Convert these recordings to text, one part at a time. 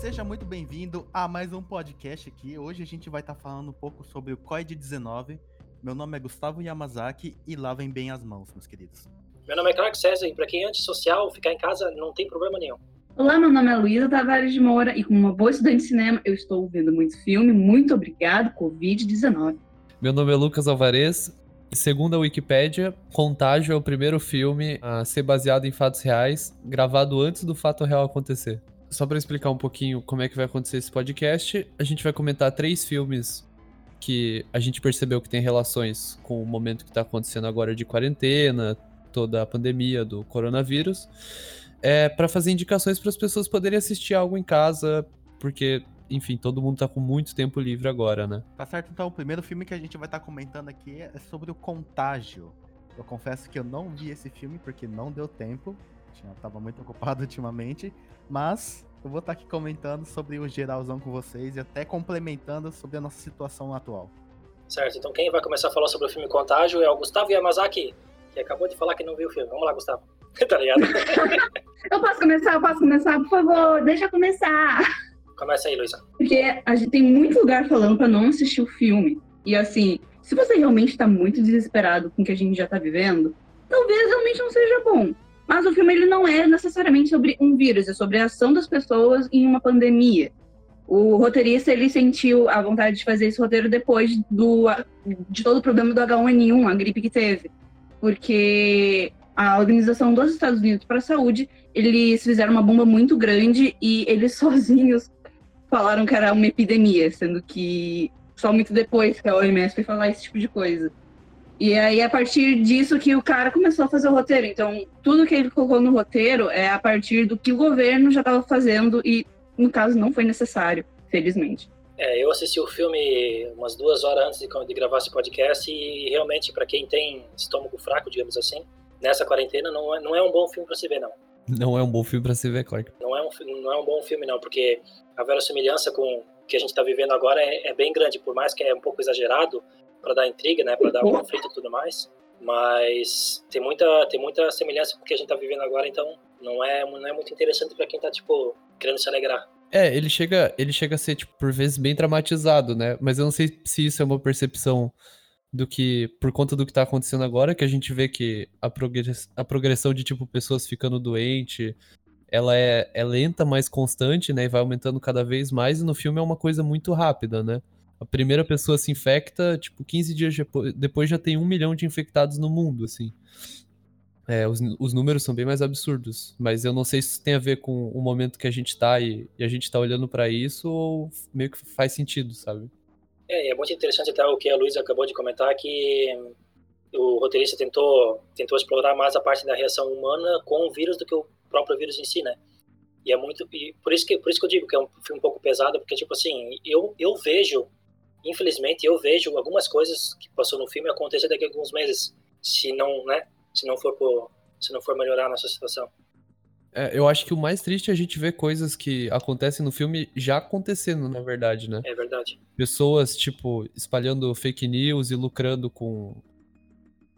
Seja muito bem-vindo a mais um podcast aqui. Hoje a gente vai estar tá falando um pouco sobre o COID-19. Meu nome é Gustavo Yamazaki e lavem bem as mãos, meus queridos. Meu nome é Clark César e para quem é antissocial, ficar em casa não tem problema nenhum. Olá, meu nome é Luísa Tavares de Moura e como uma boa estudante de cinema, eu estou vendo muito filme. Muito obrigado, Covid-19. Meu nome é Lucas Alvarez Segundo a Wikipédia, Contágio é o primeiro filme a ser baseado em fatos reais, gravado antes do fato real acontecer. Só para explicar um pouquinho como é que vai acontecer esse podcast, a gente vai comentar três filmes que a gente percebeu que tem relações com o momento que está acontecendo agora de quarentena, toda a pandemia do coronavírus, é, para fazer indicações para as pessoas poderem assistir algo em casa, porque enfim, todo mundo tá com muito tempo livre agora, né? Tá certo, então o primeiro filme que a gente vai estar tá comentando aqui é sobre o Contágio. Eu confesso que eu não vi esse filme porque não deu tempo, tinha, tava muito ocupado ultimamente, mas eu vou estar tá aqui comentando sobre o geralzão com vocês e até complementando sobre a nossa situação atual. Certo, então quem vai começar a falar sobre o filme Contágio é o Gustavo Yamazaki, que acabou de falar que não viu o filme. Vamos lá, Gustavo. tá ligado? eu posso começar, eu posso começar, por favor, deixa eu começar. Começa aí, Luísa. Porque a gente tem muito lugar falando para não assistir o filme. E assim, se você realmente está muito desesperado com o que a gente já está vivendo, talvez realmente não seja bom. Mas o filme ele não é necessariamente sobre um vírus, é sobre a ação das pessoas em uma pandemia. O roteirista ele sentiu a vontade de fazer esse roteiro depois do, de todo o problema do H1N1, a gripe que teve. Porque a Organização dos Estados Unidos para a Saúde, eles fizeram uma bomba muito grande e eles sozinhos falaram que era uma epidemia, sendo que só muito depois que a OMS foi falar esse tipo de coisa. E aí, a partir disso que o cara começou a fazer o roteiro. Então, tudo que ele colocou no roteiro é a partir do que o governo já estava fazendo e, no caso, não foi necessário, felizmente. É, eu assisti o filme umas duas horas antes de, de gravar esse podcast e, realmente, para quem tem estômago fraco, digamos assim, nessa quarentena não é, não é um bom filme para se ver, não. Não é um bom filme para se ver, Clark. Não é, um, não é um bom filme, não, porque a verossimilhança com o que a gente está vivendo agora é, é, bem grande, por mais que é um pouco exagerado para dar intriga, né, para dar um conflito e tudo mais, mas tem muita, tem muita semelhança com o que a gente está vivendo agora, então não é, não é muito interessante para quem está tipo, querendo se alegrar. É, ele chega, ele chega a ser, tipo, por vezes bem dramatizado, né? Mas eu não sei se isso é uma percepção do que por conta do que tá acontecendo agora, que a gente vê que a, progress, a progressão de tipo pessoas ficando doente, ela é, é lenta, mas constante, né? E vai aumentando cada vez mais, e no filme é uma coisa muito rápida, né? A primeira pessoa se infecta, tipo, 15 dias depois já tem um milhão de infectados no mundo, assim. É, os, os números são bem mais absurdos, mas eu não sei se isso tem a ver com o momento que a gente tá e, e a gente tá olhando para isso ou meio que faz sentido, sabe? É, é muito interessante até o que a Luísa acabou de comentar, que o roteirista tentou, tentou explorar mais a parte da reação humana com o vírus do que o próprio vírus em si, né? E é muito e por isso que por isso que eu digo que é um filme um pouco pesado, porque tipo assim, eu eu vejo, infelizmente, eu vejo algumas coisas que passou no filme acontecer daqui a alguns meses, se não, né, se não for por, se não for melhorar a nossa situação. É, eu acho que o mais triste é a gente ver coisas que acontecem no filme já acontecendo, na verdade, né? É verdade. Pessoas, tipo, espalhando fake news e lucrando com.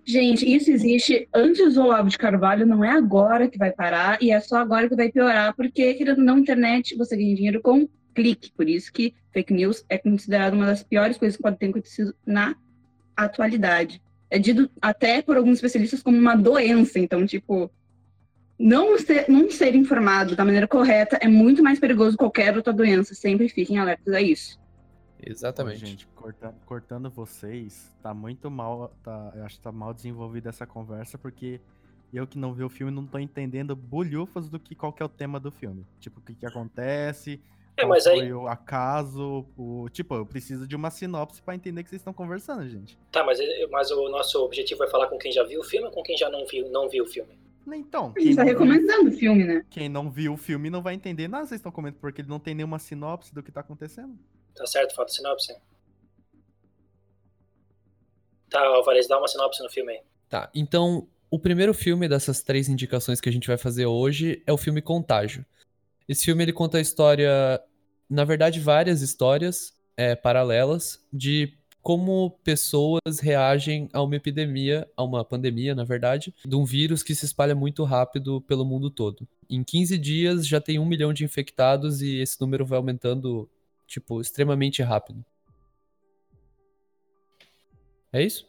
Gente, isso existe antes do Olavo de Carvalho, não é agora que vai parar, e é só agora que vai piorar, porque, querendo na internet, você ganha dinheiro com clique. Por isso que fake news é considerado uma das piores coisas que pode ter acontecido na atualidade. É dito até por alguns especialistas como uma doença. Então, tipo, não ser, não ser informado da maneira correta é muito mais perigoso que qualquer outra doença. Sempre fiquem alertas a isso. Exatamente. Ô, gente, cortando, cortando vocês, tá muito mal. Tá, eu acho que tá mal desenvolvida essa conversa, porque eu que não vi o filme não tô entendendo bolhufas do que qual que é o tema do filme. Tipo, o que, que acontece. É, mas aí... o acaso, o tipo, eu preciso de uma sinopse para entender que vocês estão conversando, gente. Tá, mas, mas o nosso objetivo é falar com quem já viu o filme ou com quem já não viu, não viu o filme? Então. A gente tá recomendando o filme, né? Quem não viu o filme não vai entender nada, vocês estão comentando, porque ele não tem nenhuma sinopse do que tá acontecendo. Tá certo, falta sinopse. Tá, Alvarez, dá uma sinopse no filme aí. Tá, então, o primeiro filme dessas três indicações que a gente vai fazer hoje é o filme Contágio. Esse filme ele conta a história, na verdade, várias histórias é, paralelas de como pessoas reagem a uma epidemia, a uma pandemia, na verdade, de um vírus que se espalha muito rápido pelo mundo todo. em 15 dias já tem um milhão de infectados e esse número vai aumentando, tipo, extremamente rápido. É isso?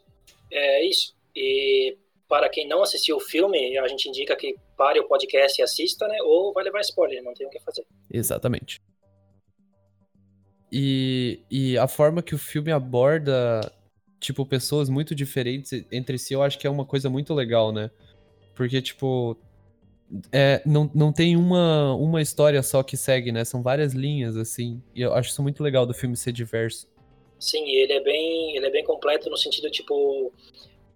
É isso. E para quem não assistiu o filme, a gente indica que pare o podcast e assista, né? Ou vai levar spoiler, não tem o que fazer. Exatamente. E, e a forma que o filme aborda, tipo, pessoas muito diferentes entre si, eu acho que é uma coisa muito legal, né? Porque, tipo, é, não, não tem uma, uma história só que segue, né? São várias linhas, assim. E eu acho isso muito legal do filme ser diverso. Sim, ele é bem, ele é bem completo no sentido, tipo,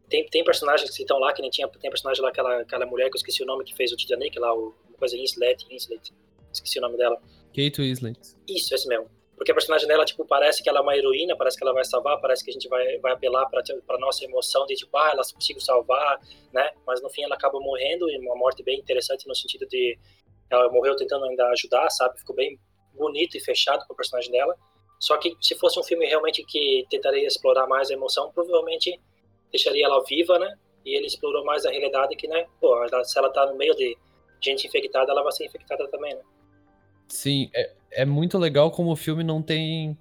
tem, tem personagens que estão lá, que nem tinha, tem personagem lá, aquela, aquela mulher que eu esqueci o nome, que fez o Titanic lá, o, uma coisa Inslet, Inslet, esqueci o nome dela. Kate Winslet. Isso, esse mesmo. Porque a personagem dela, tipo, parece que ela é uma heroína, parece que ela vai salvar, parece que a gente vai, vai apelar pra, pra nossa emoção de, tipo, ah, ela conseguiu salvar, né? Mas no fim ela acaba morrendo, e uma morte bem interessante no sentido de ela morreu tentando ainda ajudar, sabe? Ficou bem bonito e fechado com o personagem dela. Só que se fosse um filme realmente que tentaria explorar mais a emoção, provavelmente deixaria ela viva, né? E ele explorou mais a realidade que, né? Pô, se ela tá no meio de gente infectada, ela vai ser infectada também, né? Sim, é, é muito legal como o filme não tem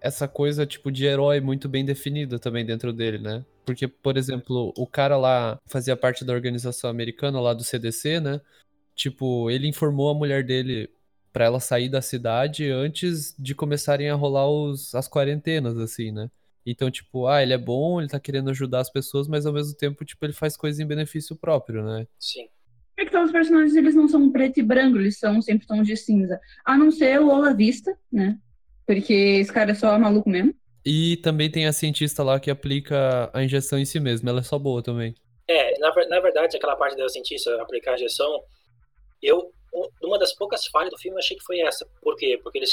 essa coisa, tipo, de herói muito bem definida também dentro dele, né? Porque, por exemplo, o cara lá fazia parte da organização americana lá do CDC, né? Tipo, ele informou a mulher dele para ela sair da cidade antes de começarem a rolar os, as quarentenas, assim, né? Então, tipo, ah, ele é bom, ele tá querendo ajudar as pessoas, mas ao mesmo tempo, tipo, ele faz coisas em benefício próprio, né? Sim. É que então, os personagens, eles não são preto e branco, eles são sempre tons de cinza. A não ser o Ola Vista, né? Porque esse cara é só maluco mesmo. E também tem a cientista lá que aplica a injeção em si mesma, ela é só boa também. É, na, na verdade, aquela parte da cientista aplicar a injeção, eu, uma das poucas falhas do filme, eu achei que foi essa. Por quê? Porque eles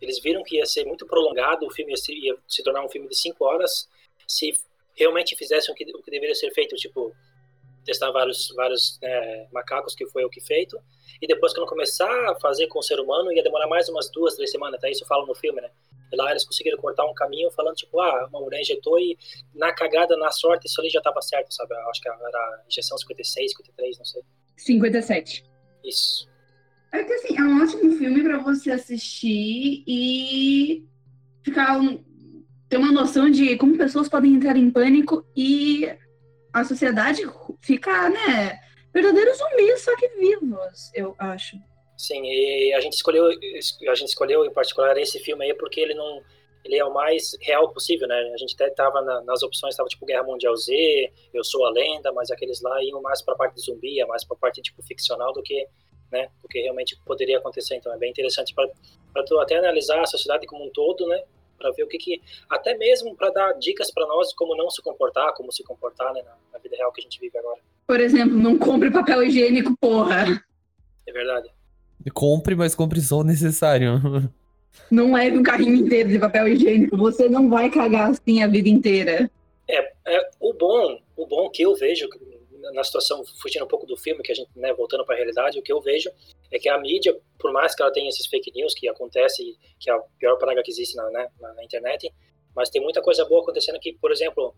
eles viram que ia ser muito prolongado, o filme ia se, ia se tornar um filme de cinco horas, se realmente fizessem o que, o que deveria ser feito, tipo, testar vários, vários né, macacos, que foi o que feito, e depois quando começar a fazer com o ser humano, ia demorar mais umas duas, três semanas, até isso falam no filme, né? E lá eles conseguiram cortar um caminho falando, tipo, ah, uma mulher injetou e na cagada, na sorte, isso ali já estava certo, sabe? Eu acho que era injeção 56, 53, não sei. 57. Isso. É que assim, é um ótimo filme para você assistir e ficar um, ter uma noção de como pessoas podem entrar em pânico e a sociedade ficar, né, verdadeiros zumbis, só que vivos, eu acho. Sim, e a gente escolheu, a gente escolheu em particular esse filme aí porque ele não, ele é o mais real possível, né? A gente até tava na, nas opções, tava tipo Guerra Mundial Z, Eu Sou a Lenda, mas aqueles lá iam mais para a parte de zumbi, é mais para a parte tipo ficcional do que né, do que realmente poderia acontecer. Então é bem interessante para tu até analisar a sociedade como um todo, né, para ver o que que até mesmo para dar dicas para nós como não se comportar, como se comportar, né, na, na, vida real que a gente vive agora. Por exemplo, não compre papel higiênico, porra. É verdade. Compre, mas compre só o necessário. Não leve um carrinho inteiro de papel higiênico. Você não vai cagar assim a vida inteira. É, é o bom, o bom que eu vejo na situação, fugindo um pouco do filme, que a gente, né, voltando para a realidade, o que eu vejo é que a mídia, por mais que ela tenha esses fake news que acontece, que é a pior praga que existe na, né, na, internet, mas tem muita coisa boa acontecendo aqui, por exemplo,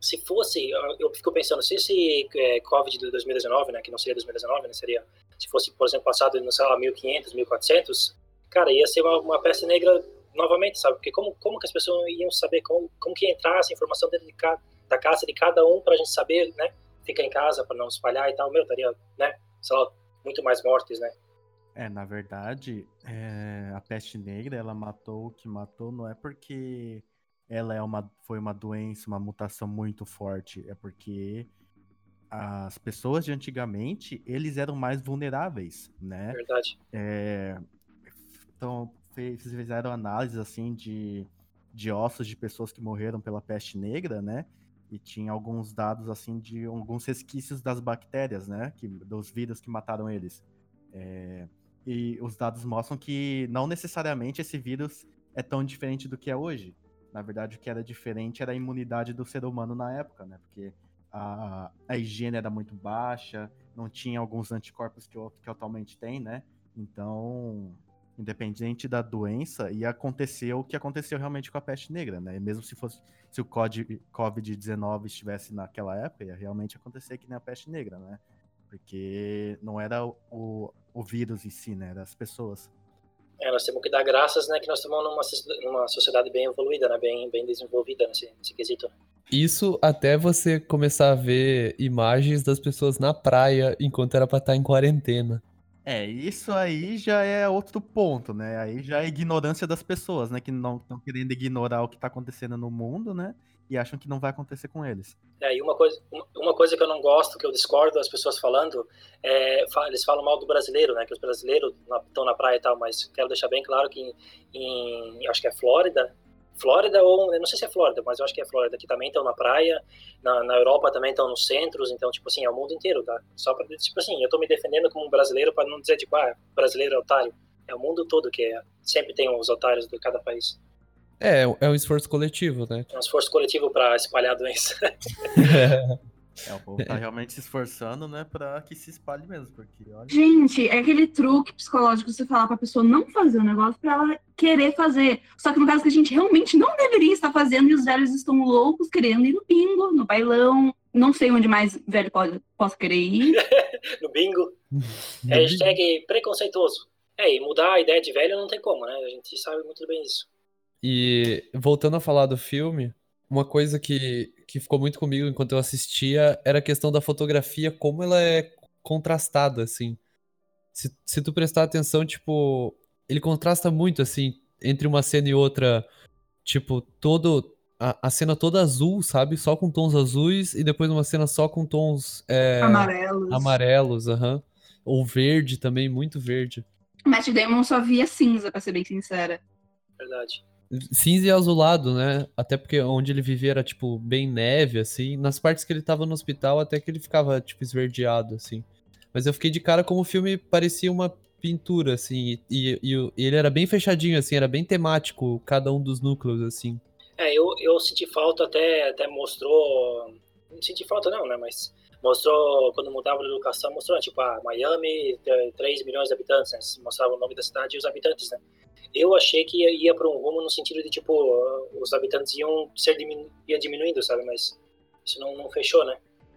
se fosse, eu fico pensando, se esse é, Covid de 2019, né, que não seria 2019, né, seria, se fosse, por exemplo, passado, não sei lá, 1500, 1400, cara, ia ser uma, uma peça negra novamente, sabe? Porque como, como que as pessoas iam saber, como, como que ia entrar essa informação dentro de cada, da casa de cada um para a gente saber, né? fica em casa para não espalhar e tal, meu, estaria, né, sei lá, muito mais mortes, né? É, na verdade, é, a peste negra, ela matou o que matou, não é porque ela é uma, foi uma doença, uma mutação muito forte, é porque as pessoas de antigamente, eles eram mais vulneráveis, né? Verdade. É, então, fizeram análise, assim, de, de ossos de pessoas que morreram pela peste negra, né? E tinha alguns dados assim de alguns resquícios das bactérias, né, que, dos vírus que mataram eles. É, e os dados mostram que não necessariamente esse vírus é tão diferente do que é hoje. Na verdade, o que era diferente era a imunidade do ser humano na época, né, porque a, a higiene era muito baixa, não tinha alguns anticorpos que, que atualmente tem, né. Então, independente da doença, ia acontecer o que aconteceu realmente com a peste negra, né? Mesmo se fosse se o Covid-19 estivesse naquela época, ia realmente acontecer que nem a peste negra, né? Porque não era o, o, vírus em si, né? Era as pessoas. É, nós temos que dar graças, né, que nós estamos numa, numa sociedade bem evoluída, né, bem, bem desenvolvida nesse, nesse quesito. Isso até você começar a ver imagens das pessoas na praia enquanto era pra estar em quarentena. É, isso aí já é outro ponto, né? Aí já é ignorância das pessoas, né? Que não estão querendo ignorar o que tá acontecendo no mundo, né? E acham que não vai acontecer com eles. É, e uma coisa, uma- coisa que eu não gosto, que eu discordo das pessoas falando, é, eles falam mal do brasileiro, né? Que os brasileiros estão na praia e tal, mas quero deixar bem claro que em, em- acho que é Flórida, Flórida ou, não sei se é Flórida, mas eu acho que é Flórida, que também estão na praia, na, na Europa também estão nos centros, então, tipo assim, é o mundo inteiro, tá? Só pra, tipo assim, eu tô me defendendo como um brasileiro para não dizer, tipo, ah, brasileiro é otário. É o mundo todo que é, sempre tem os otários de cada país. É, é um esforço coletivo, né? É um esforço coletivo para espalhar a doença. É, o povo tá realmente se esforçando, né? Pra que se espalhe mesmo. Porque, olha. Gente, é aquele truque psicológico você falar pra pessoa não fazer o negócio pra ela querer fazer. Só que no caso que a gente realmente não deveria estar fazendo e os velhos estão loucos querendo ir no bingo, no bailão. Não sei onde mais velho pode, possa querer ir. no bingo. Hashtag preconceituoso. É, e mudar a ideia de velho não tem como, né? A gente sabe muito bem isso. E voltando a falar do filme, uma coisa que, que ficou muito comigo enquanto eu assistia era a questão da fotografia, como ela é contrastada, assim. Se, se tu prestar atenção, tipo, ele contrasta muito, assim, entre uma cena e outra, tipo, todo. A, a cena toda azul, sabe? Só com tons azuis, e depois uma cena só com tons é, Amarelos. amarelos, aham. Ou verde também, muito verde. Matt Damon só via cinza, pra ser bem sincera. Verdade. Cinza e azulado, né? Até porque onde ele vivia era, tipo, bem neve, assim. Nas partes que ele tava no hospital, até que ele ficava, tipo, esverdeado, assim. Mas eu fiquei de cara como o filme parecia uma pintura, assim. E, e- e ele era bem fechadinho, assim, era bem temático, cada um dos núcleos, assim. É, eu, eu senti falta, até, até mostrou. Não senti falta, não, né? Mas mostrou, quando mudava de locação, mostrou, tipo, ah, Miami, t- 3 milhões de habitantes, né? Mostrava o nome da cidade e os habitantes, né? Eu achei que ia, ia para um rumo no sentido de, tipo, os habitantes iam ser diminu ia diminuindo, sabe? Mas isso não, não fechou, né?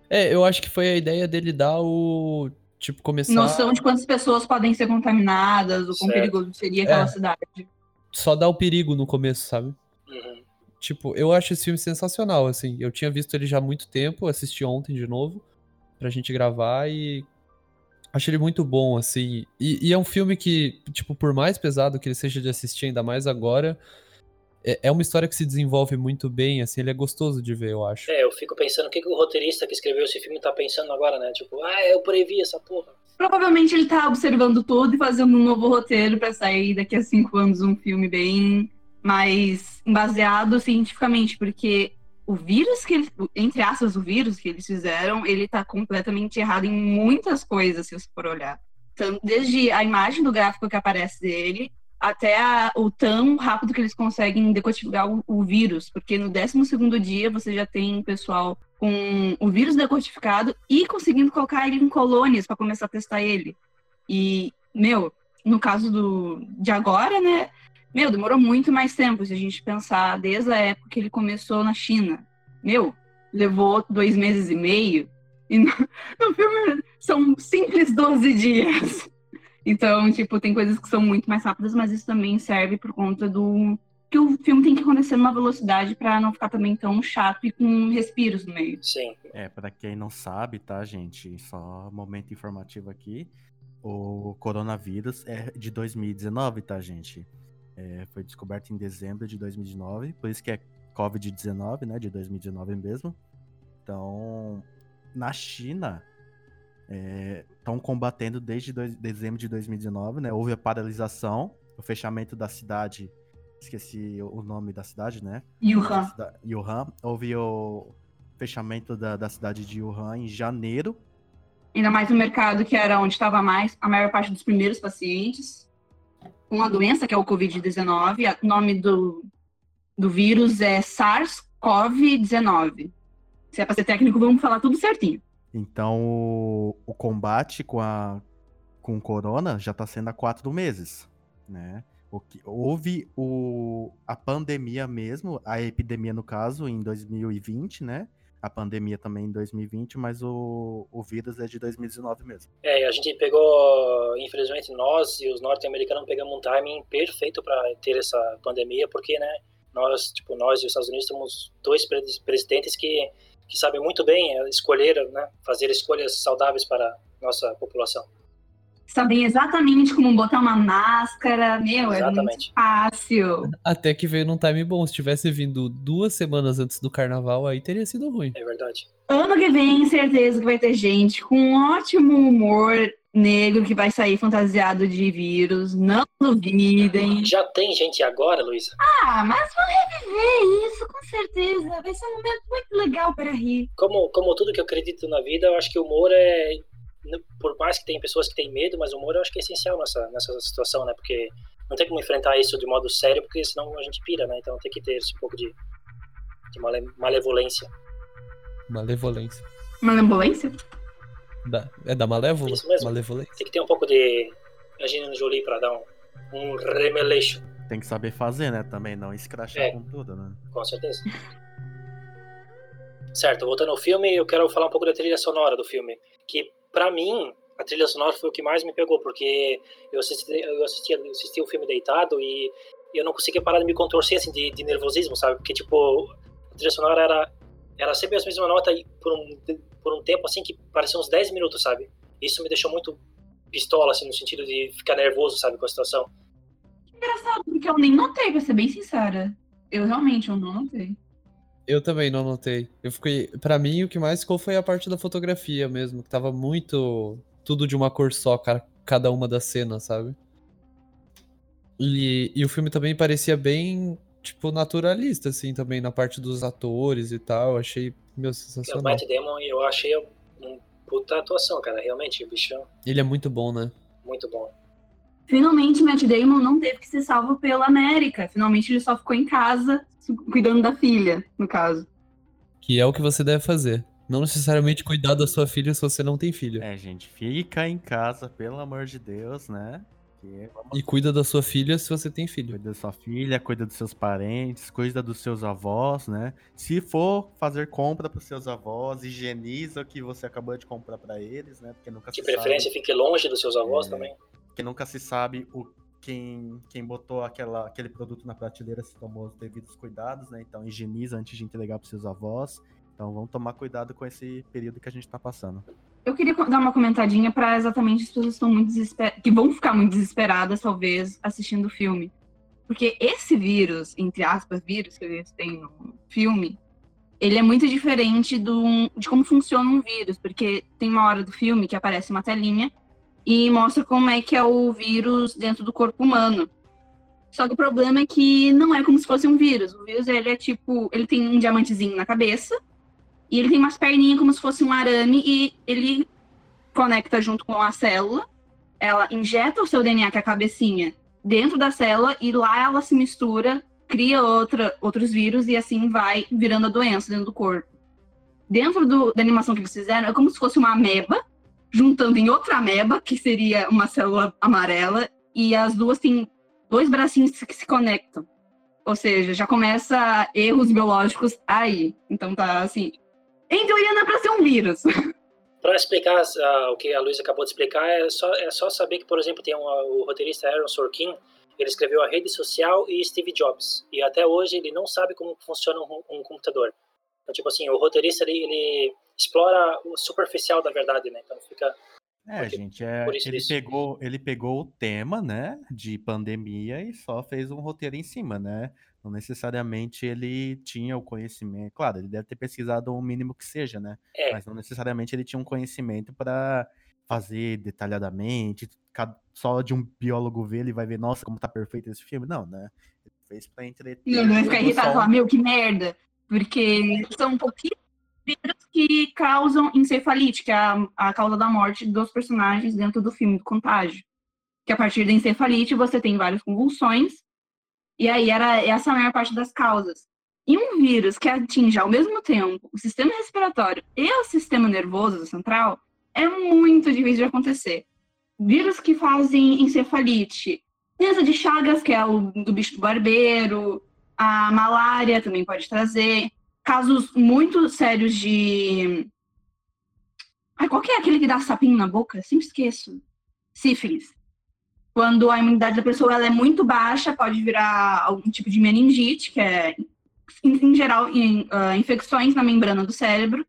É, eu acho que foi a ideia dele dar o. Tipo, começar. Noção de quantas pessoas podem ser contaminadas, o quão perigoso seria aquela É. cidade. Só dar o perigo no começo, sabe? Uhum. Tipo, eu acho esse filme sensacional, assim. Eu tinha visto ele já há muito tempo, assisti ontem de novo pra gente gravar e achei ele muito bom, assim. E, e é um filme que, tipo, por mais pesado que ele seja de assistir, ainda mais agora, é, é uma história que se desenvolve muito bem, assim, ele é gostoso de ver, eu acho. É, eu fico pensando o que, que o roteirista que escreveu esse filme tá pensando agora, né? Tipo, ah, eu previ essa porra. Provavelmente ele tá observando tudo e fazendo um novo roteiro pra sair daqui a cinco anos um filme bem mais baseado cientificamente, porque o vírus que eles, entre aspas, o vírus que eles fizeram, ele tá completamente errado em muitas coisas, se você for olhar. Então, desde a imagem do gráfico que aparece dele, até a- o tão rápido que eles conseguem decodificar o, o vírus, porque no 12 segundo dia você já tem pessoal com o vírus decodificado e conseguindo colocar ele em colônias para começar a testar ele. E, meu, no caso do, de agora, né? Meu, demorou muito mais tempo se a gente pensar desde a época que ele começou na China. Meu, levou dois meses e meio. E no, no filme são simples 12 dias. Então, tipo, tem coisas que são muito mais rápidas, mas isso também serve por conta do que o filme tem que acontecer numa velocidade para não ficar também tão chato e com respiros no meio. Sim. É, pra quem não sabe, tá, gente? Só momento informativo aqui. O coronavírus é de 2019, tá, gente? É, foi descoberto em dezembro de 2019, por isso que é Covid-19, né? De 2019 mesmo. Então, na China, estão combatendo desde dois- dezembro de 2019, né? Houve a paralisação, o fechamento da cidade. Esqueci o nome da cidade, né? Yuhan. Cida- Wuhan. Houve o fechamento da, da cidade de Wuhan em janeiro. Ainda mais no mercado que era onde estava mais a maior parte dos primeiros pacientes com a doença que é o Covid-19. O nome do, do vírus é SARS-CoV-19. Se é para ser técnico, vamos falar tudo certinho. Então o, o combate com a com corona já está sendo há quatro meses, né? O que, houve o, a pandemia mesmo, a epidemia no caso, em 2020, né? A pandemia também em 2020, mas o, o vírus é de 2019 mesmo. É, a gente pegou, infelizmente, nós e os norte-americanos pegamos um timing perfeito para ter essa pandemia, porque, né, nós, tipo, nós e os Estados Unidos temos dois presidentes que, que sabem muito bem escolher, né, fazer escolhas saudáveis para nossa população sabem exatamente como botar uma máscara, meu, é muito fácil. Até que veio num time bom. Se tivesse vindo duas semanas antes do carnaval, aí teria sido ruim. É verdade. Ano que vem, certeza que vai ter gente com um ótimo humor negro que vai sair fantasiado de vírus. Não duvidem. Já tem gente agora, Luísa? Ah, mas vão reviver isso, com certeza. Vai ser um momento muito legal para rir. Como, como tudo que eu acredito na vida, eu acho que o humor é por mais que tenha pessoas que têm medo, mas o humor eu acho que é essencial nessa, nessa situação, né? Porque não tem como enfrentar isso de modo sério, porque senão a gente pira, né? Então tem que ter esse um pouco de, de male, malevolência. Malevolência. Malevolência? Da, é da malévola? Isso mesmo. Malevolência. Tem que ter um pouco de Angelina Jolie pra dar um, um remeleixo. Tem que saber fazer, né? Também não escrachar é, com tudo, né? Com certeza. certo, voltando ao filme, eu quero falar um pouco da trilha sonora do filme. Que para mim, a trilha sonora foi o que mais me pegou, porque eu assisti, eu assisti, assisti o filme deitado e eu não conseguia parar de me contorcer assim, de, de nervosismo, sabe? Porque, tipo, a trilha sonora era, era sempre a mesma nota por um, por um tempo, assim, que parecia uns 10 minutos, sabe? Isso me deixou muito pistola, assim, no sentido de ficar nervoso, sabe, com a situação. Engraçado, porque eu nem notei, pra ser bem sincera. Eu realmente eu não notei. Eu também não notei. Eu fiquei. Para mim, o que mais ficou foi a parte da fotografia mesmo, que tava muito. Tudo de uma cor só, cada uma das cenas, sabe? E, e o filme também parecia bem, tipo, naturalista, assim, também, na parte dos atores e tal. Achei, meu, sensacional. O Matt Damon, eu achei um puta atuação, cara. Realmente, o bichão. Ele é muito bom, né? Muito bom. Finalmente, Matt Damon não teve que ser salvo pela América. Finalmente, ele só ficou em casa cuidando da filha, no caso. Que é o que você deve fazer. Não necessariamente cuidar da sua filha se você não tem filho. É, gente, fica em casa, pelo amor de Deus, né? E cuida da sua filha se você tem filho. Cuida da sua filha, cuida dos seus parentes, cuida dos seus avós, né? Se for fazer compra para os seus avós, higieniza o que você acabou de comprar para eles, né? Porque nunca de preferência sabe... fique longe dos seus avós é, também. Porque nunca se sabe o quem, quem botou aquela, aquele produto na prateleira se tomou os devidos cuidados, né? Então higieniza antes de entregar para seus avós. Então vamos tomar cuidado com esse período que a gente está passando. Eu queria dar uma comentadinha para exatamente as pessoas que estão muito desesperadas, que vão ficar muito desesperadas, talvez, assistindo o filme. Porque esse vírus, entre aspas, vírus que eles têm no filme, ele é muito diferente do, de como funciona um vírus, porque tem uma hora do filme que aparece uma telinha e mostra como é que é o vírus dentro do corpo humano. Só que o problema é que não é como se fosse um vírus. O vírus ele é tipo, ele tem um diamantezinho na cabeça e ele tem umas perninhas como se fosse um arame e ele conecta junto com a célula. Ela injeta o seu DNA, que é a cabecinha, dentro da célula e lá ela se mistura, cria outra, outros vírus e assim vai virando a doença dentro do corpo. Dentro do, da animação que eles fizeram, é como se fosse uma ameba juntando em outra ameba, que seria uma célula amarela, e as duas têm dois bracinhos que se conectam. Ou seja, já começa erros biológicos aí. Então tá assim. Em teoria não é pra ser um vírus. Para explicar uh, o que a Luísa acabou de explicar, é só, é só saber que, por exemplo, tem um, o roteirista Aaron Sorkin, ele escreveu a rede social e Steve Jobs. E até hoje ele não sabe como funciona um, um computador. Então, tipo assim, o roteirista ele, ele explora o superficial da verdade, né? Então fica. É, porque, gente, é, ele, pegou, ele pegou o tema, né, de pandemia e só fez um roteiro em cima, né? Não necessariamente ele tinha o conhecimento. Claro, ele deve ter pesquisado o mínimo que seja, né? É. Mas não necessariamente ele tinha um conhecimento para fazer detalhadamente. Só de um biólogo ver, ele vai ver, nossa, como tá perfeito esse filme. Não, né? Ele fez pra entreter. Não, não vai ficar irritado e falar, meu, que merda. Porque são pouquíssimos vírus que causam encefalite, que é a, a causa da morte dos personagens dentro do filme, do Contágio. Que a partir da encefalite você tem várias convulsões, e aí era essa a maior parte das causas. E um vírus que atinge ao mesmo tempo o sistema respiratório e o sistema nervoso central é muito difícil de acontecer. Vírus que fazem encefalite, doença de Chagas, que é o do bicho do barbeiro, a malária também pode trazer. Casos muito sérios de. Ai, qual que é aquele que dá sapinho na boca? Sempre esqueço. Sífilis. Quando a imunidade da pessoa ela é muito baixa, pode virar algum tipo de meningite, que é, em, geral, em, uh, infecções na membrana do cérebro.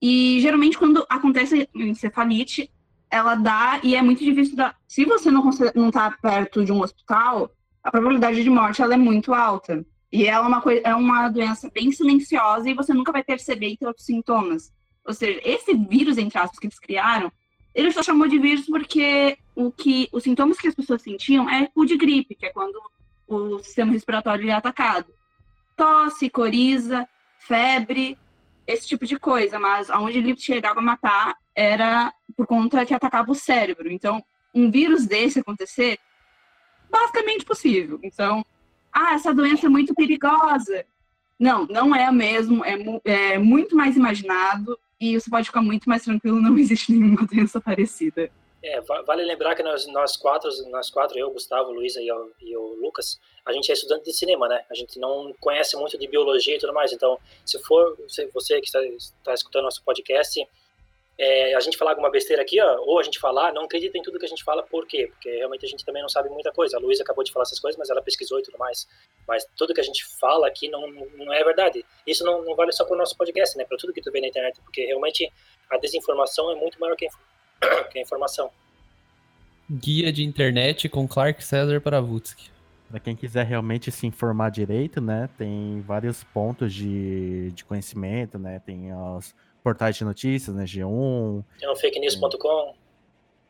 E geralmente, quando acontece encefalite, ela dá e é muito difícil dar. Se você não não está perto de um hospital, a probabilidade de morte ela é muito alta. E é uma, coisa, é uma doença bem silenciosa e você nunca vai perceber outros sintomas. Ou seja, esse vírus, entre aspas, que eles criaram, ele só chamou de vírus porque o que, os sintomas que as pessoas sentiam é o de gripe, que é quando o sistema respiratório é atacado. Tosse, coriza, febre, esse tipo de coisa. Mas aonde ele chegava a matar era por conta que atacava o cérebro. Então, um vírus desse acontecer, basicamente possível. Então, ah, essa doença é muito perigosa. Não, não é mesmo, é, é muito mais imaginado e você pode ficar muito mais tranquilo, não existe nenhuma doença parecida. É, vale lembrar que nós, nós quatro, nós quatro, eu, Gustavo, Luísa e, e o Lucas, a gente é estudante de cinema, né? A gente não conhece muito de biologia e tudo mais. Então, se for se você que está, está escutando nosso podcast, é, a gente falar alguma besteira aqui, ó, ou a gente falar, não acredita em tudo que a gente fala, por quê? Porque realmente a gente também não sabe muita coisa. A Luísa acabou de falar essas coisas, mas ela pesquisou e tudo mais. Mas tudo que a gente fala aqui não, não é verdade. Isso não, não vale só para o nosso podcast, né? Para tudo que tu vê na internet, porque realmente a desinformação é muito maior que a, que a informação. Guia de internet com Clark César Paravutsky. Para quem quiser realmente se informar direito, né? Tem vários pontos de, de conhecimento, né? Tem os portais de notícias, né? G1. Tem o fakenews.com.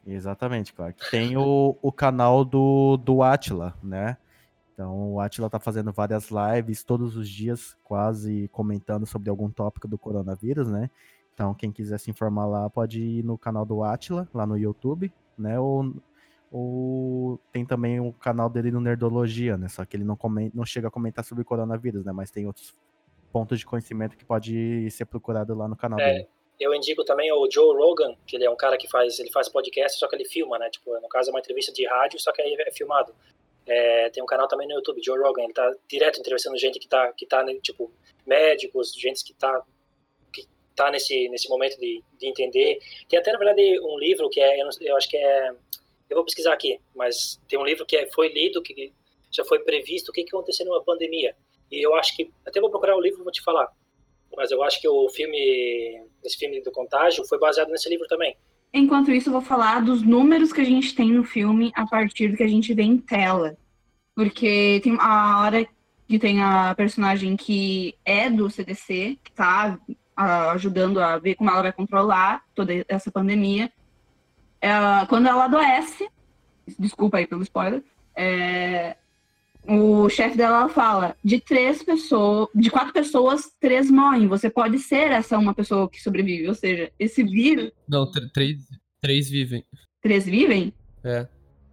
Exatamente, claro. Tem o, o canal do, do Atila, né? Então o Atila tá fazendo várias lives todos os dias, quase comentando sobre algum tópico do coronavírus, né? Então quem quiser se informar lá pode ir no canal do Atila, lá no YouTube, né? Ou, ou tem também o canal dele no Nerdologia, né? Só que ele não, comenta, não chega a comentar sobre coronavírus, né? Mas tem outros pontos de conhecimento que pode ser procurado lá no canal é, dele. Eu indico também o Joe Rogan, que ele é um cara que faz, ele faz podcast, só que ele filma, né? Tipo, no caso é uma entrevista de rádio, só que aí é filmado. É, tem um canal também no YouTube, Joe Rogan, ele tá direto entrevistando gente que tá, que tá né, tipo, médicos, gente que tá, que tá nesse, nesse momento de, de entender. Tem até, na verdade, um livro que é, eu, não, eu acho que é, eu vou pesquisar aqui, mas tem um livro que é, foi lido, que já foi previsto o que, que aconteceu numa pandemia. E eu acho que, até vou procurar o livro e vou te falar, mas eu acho que o filme, esse filme do Contágio foi baseado nesse livro também. Enquanto isso, eu vou falar dos números que a gente tem no filme a partir do que a gente vê em tela. Porque tem a hora que tem a personagem que é do CDC, que tá ajudando a ver como ela vai controlar toda essa pandemia. Ela, quando ela adoece, desculpa aí pelo spoiler, é, o chefe dela fala: de três pessoas, de quatro pessoas, três morrem. Você pode ser essa uma pessoa que sobrevive. Ou seja, esse vírus. Não, três, três vivem. Três vivem? É.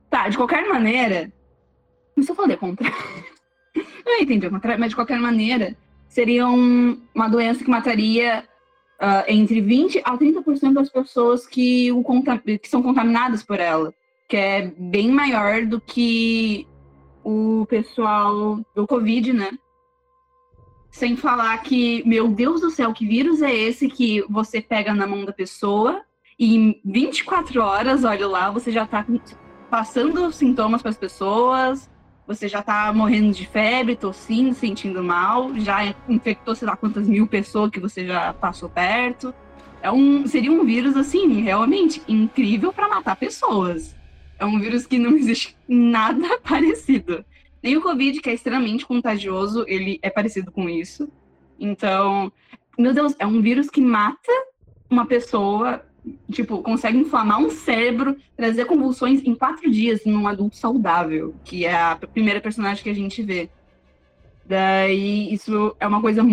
Tá, de qualquer maneira. Não se eu falei contrário. Eu entendi o contrário, mas de qualquer maneira, seria um, uma doença que mataria uh, entre 20% a 30% das pessoas que, o, que são contaminadas por ela. Que é bem maior do que o pessoal do Covid, né? Sem falar que, meu Deus do céu, que vírus é esse que você pega na mão da pessoa e em 24 horas, olha lá, você já tá passando sintomas para as pessoas, você já tá morrendo de febre, tossindo, sentindo mal, já infectou sei lá quantas mil pessoas que você já passou perto. É um, seria um vírus, assim, realmente incrível para matar pessoas. É um vírus que não existe nada parecido. Nem o Covid, que é extremamente contagioso, ele é parecido com isso. Então, meu Deus, é um vírus que mata uma pessoa, tipo, consegue inflamar um cérebro, trazer convulsões em quatro dias num adulto saudável, que é a primeira personagem que a gente vê. Daí, isso é uma coisa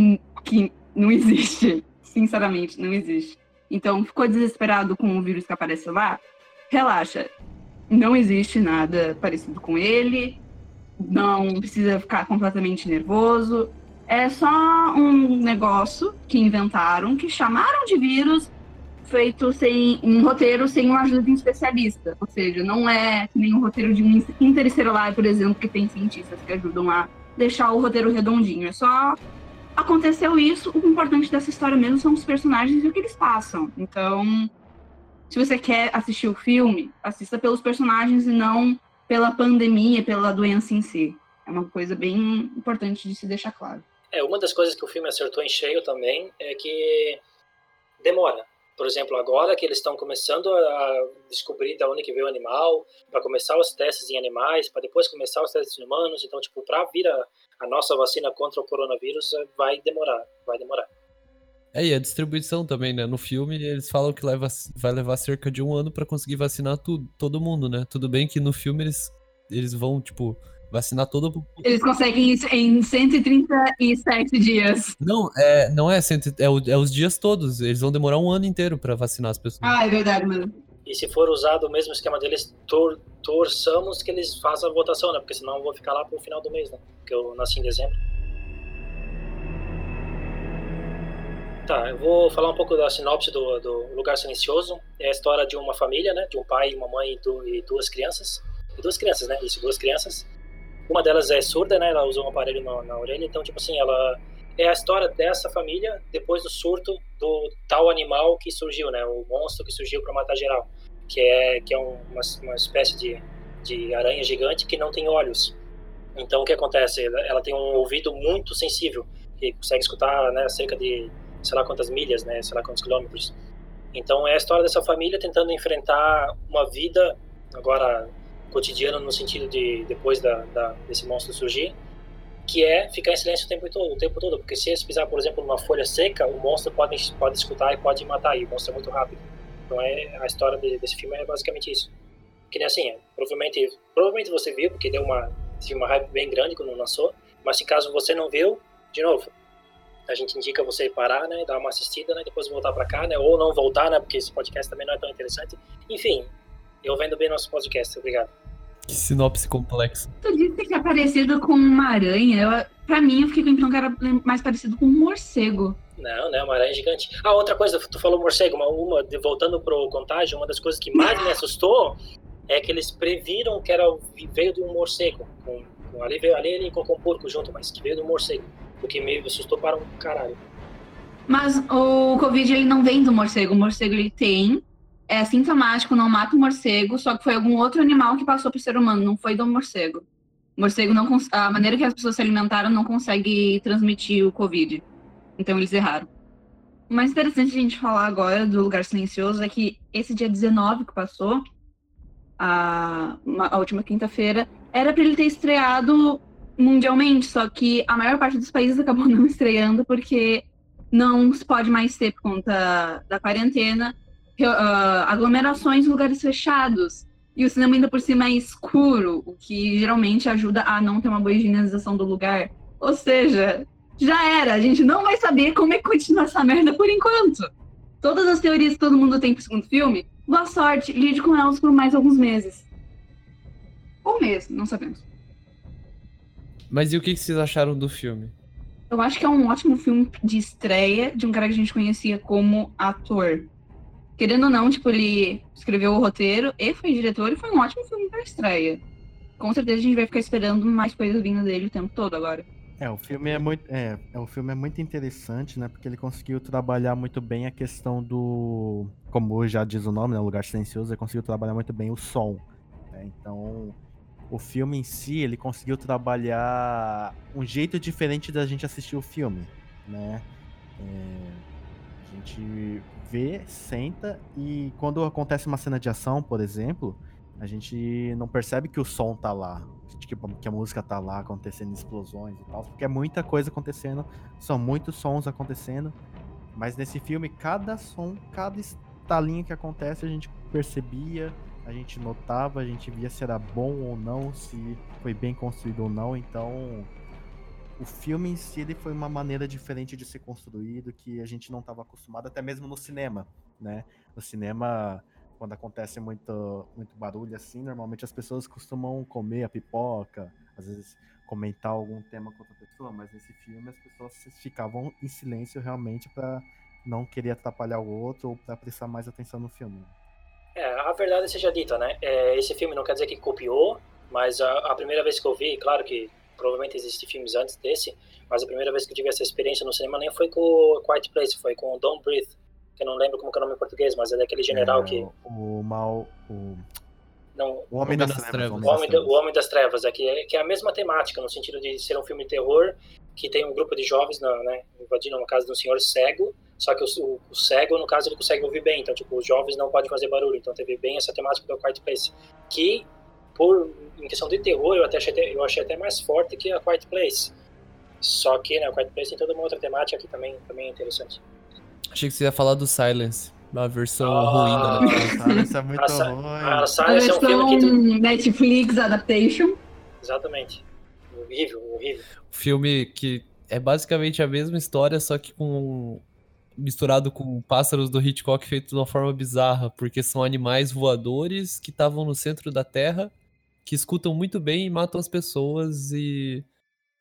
que não existe. Sinceramente, não existe. Então, ficou desesperado com o vírus que aparece lá? Relaxa não existe nada parecido com ele, não precisa ficar completamente nervoso. É só um negócio que inventaram, que chamaram de vírus, feito sem um roteiro sem uma ajuda de um especialista. Ou seja, não é nem um roteiro de um interestelar, por exemplo, que tem cientistas que ajudam a deixar o roteiro redondinho. É só aconteceu isso, o importante dessa história mesmo são os personagens e o que eles passam. Então, se você quer assistir o filme, assista pelos personagens e não pela pandemia, pela doença em si. É uma coisa bem importante de se deixar claro. É, uma das coisas que o filme acertou em cheio também é que demora. Por exemplo, agora que eles estão começando a descobrir de onde que veio o animal, para começar os testes em animais, para depois começar os testes em humanos, então, tipo, para vir a, a nossa vacina contra o coronavírus vai demorar, vai demorar. É, e a distribuição também, né? No filme eles falam que leva, vai levar cerca de um ano para conseguir vacinar tudo, todo mundo, né? Tudo bem que no filme eles, eles vão, tipo, vacinar todo Eles conseguem isso em 137 dias. Não, é, não é, cento, é, é os dias todos. Eles vão demorar um ano inteiro para vacinar as pessoas. Ah, é verdade, mano. E se for usado o mesmo esquema deles, tor torçamos que eles façam a votação, né? Porque senão eu vou ficar lá pro final do mês, né? Porque eu nasci em dezembro. Tá, eu vou falar um pouco da sinopse do, do Lugar Silencioso. É a história de uma família, né? De um pai, uma mãe e, du e duas crianças. E duas crianças, né? Isso, duas crianças. Uma delas é surda, né? Ela usa um aparelho na, na orelha. Então, tipo assim, ela... É a história dessa família depois do surto do tal animal que surgiu, né? O monstro que surgiu para matar geral. Que é, que é um, uma, uma espécie de, de aranha gigante que não tem olhos. Então, o que acontece? Ela, ela tem um ouvido muito sensível que consegue escutar né, cerca de sei lá quantas milhas, né, sei lá quantos quilômetros. Então é a história dessa família tentando enfrentar uma vida agora cotidiana no sentido de depois da, da, desse monstro surgir, que é ficar em silêncio o tempo todo, o tempo todo, porque se eles pisar, por exemplo, numa folha seca, o monstro pode pode escutar e pode matar, e o monstro é muito rápido. Então é a história de, desse filme é basicamente isso. Que nem assim, é, provavelmente provavelmente você viu, porque deu uma uma hype bem grande quando lançou, mas se caso você não viu, de novo, a gente indica você parar, né, dar uma assistida, né, depois voltar para cá, né, ou não voltar, né, porque esse podcast também não é tão interessante. Enfim, eu vendo bem nosso podcast, obrigado. Que sinopse complexa. Tu disse que é parecido com uma aranha. Eu, pra mim, eu fiquei com a impressão que era mais parecido com um morcego. Não, não, uma aranha gigante. Ah, outra coisa, tu falou morcego, uma, uma voltando pro contágio, uma das coisas que mais me assustou é que eles previram que era veio de um morcego. Com, com, ali veio ali ele colocou um porco junto, mas que veio de um morcego o que me assustou para um caralho. Mas o Covid ele não vem do morcego. O morcego ele tem, é sintomático, não mata o morcego, só que foi algum outro animal que passou para o ser humano, não foi do morcego. O morcego não a maneira que as pessoas se alimentaram não consegue transmitir o Covid. Então eles erraram. O mais interessante a gente falar agora do Lugar Silencioso é que esse dia 19 que passou, a, a última quinta-feira, era para ele ter estreado mundialmente, só que a maior parte dos países acabou não estreando porque não se pode mais ter por conta da quarentena uh, aglomerações lugares fechados. E o cinema ainda por cima é escuro, o que geralmente ajuda a não ter uma boa higienização do lugar. Ou seja, já era, a gente não vai saber como é que continua essa merda por enquanto. Todas as teorias que todo mundo tem pro segundo filme, boa sorte, lide com elas por mais alguns meses. Ou mês, não sabemos. Mas e o que vocês acharam do filme? Eu acho que é um ótimo filme de estreia de um cara que a gente conhecia como ator. Querendo ou não, tipo, ele escreveu o roteiro e foi diretor e foi um ótimo filme para estreia. Com certeza a gente vai ficar esperando mais coisas vindo dele o tempo todo agora. É, o filme é muito, é, é, o filme é muito interessante, né? Porque ele conseguiu trabalhar muito bem a questão do, como já diz o nome, né, lugar silencioso, ele conseguiu trabalhar muito bem o som. Né? Então, o filme em si, ele conseguiu trabalhar um jeito diferente da gente assistir o filme, né? É, a gente vê, senta e quando acontece uma cena de ação, por exemplo, a gente não percebe que o som tá lá, tipo, que a música tá lá acontecendo explosões e tal, porque é muita coisa acontecendo, são muitos sons acontecendo, mas nesse filme cada som, cada estalinho que acontece a gente percebia, a gente notava, a gente via se era bom ou não, se foi bem construído ou não. Então, o filme em si ele foi uma maneira diferente de ser construído que a gente não estava acostumado, até mesmo no cinema, né? No cinema, quando acontece muito, muito barulho assim, normalmente as pessoas costumam comer a pipoca, às vezes comentar algum tema com outra pessoa, mas nesse filme as pessoas ficavam em silêncio realmente para não querer atrapalhar o outro ou para prestar mais atenção no filme. É, a verdade seja dita, né? É, esse filme não quer dizer que copiou, mas a, a, primeira vez que eu vi, claro que provavelmente existem filmes antes desse, mas a primeira vez que eu tive essa experiência no cinema nem foi com o Quiet Place, foi com o Don't Breathe, que eu não lembro como é o nome em português, mas é daquele general É, que... O, mal. O, Não, o Homem, das, Trevas. o Homem, o Homem das Trevas, é que, é que é a mesma temática, no sentido de ser um filme de terror, que tem um grupo de jovens na, né, invadindo uma casa de um senhor cego, só que o, o- o cego, no caso, ele consegue ouvir bem, então, tipo, os jovens não podem fazer barulho, então teve bem essa temática do Quiet Place, que, por, em questão de terror, eu, até achei, até- eu achei até mais forte que a Quiet Place. Só que, né, o Quiet Place tem toda uma outra temática que também, também é interessante. Achei que você ia falar do Silence, a versão Ah. ruim da Netflix. É muito ruim. A A Silence é um filme que... versão Netflix Adaptation. Exatamente. Horrível, horrível. filme que é basicamente a mesma história, só que com misturado com pássaros do Hitchcock feito de uma forma bizarra, porque são animais voadores que estavam no centro da Terra, que escutam muito bem e matam as pessoas e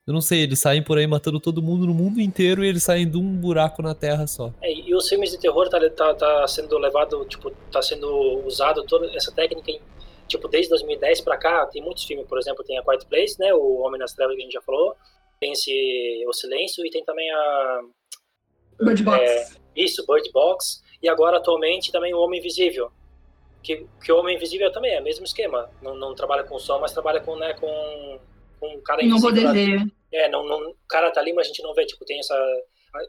eu não sei, eles saem por aí matando todo mundo no mundo inteiro e eles saem de um buraco na Terra só. É, e os filmes de terror tá, tá, tá sendo levado, tipo, tá sendo usado toda essa técnica em, tipo, desde 2010 pra cá, tem muitos filmes, por exemplo, tem a Quiet Place, né, o Homem nas Trevas que a gente já falou, tem esse O Silêncio e tem também a Bird Box. É, isso, Bird Box, e agora atualmente também o Homem Invisível. Que, que o Homem Invisível também é o mesmo esquema, não, não trabalha com som, mas trabalha com, né, com, com um cara não poder ver. é, não, não, o cara tá ali, mas a gente não vê, tipo, tem essa...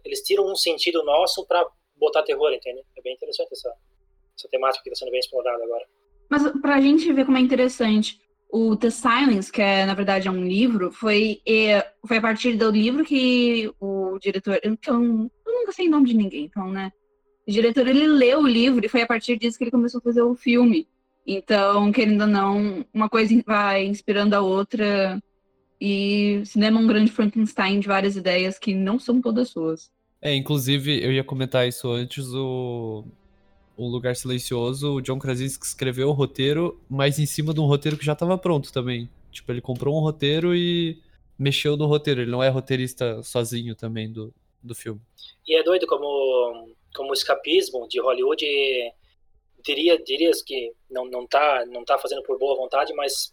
Eles tiram um sentido nosso pra botar terror, entende? É bem interessante essa, essa temática que tá sendo bem explorada agora. Mas pra gente ver como é interessante, o The Silence, que é, na verdade é um livro, foi, foi a partir do livro que o diretor. Então, eu nunca sei o nome de ninguém, então, né? O diretor ele leu o livro e foi a partir disso que ele começou a fazer o filme. Então, querendo ou não, uma coisa vai inspirando a outra. E cinema é um grande Frankenstein de várias ideias que não são todas suas. É, inclusive, eu ia comentar isso antes, o, o Lugar Silencioso, o John Krasinski escreveu o roteiro, mas em cima de um roteiro que já estava pronto também. Tipo, ele comprou um roteiro e mexeu no roteiro. Ele não é roteirista sozinho também do, do filme. E é doido como, como o escapismo de Hollywood, diria, dirias que não, não, tá, não tá fazendo por boa vontade, mas,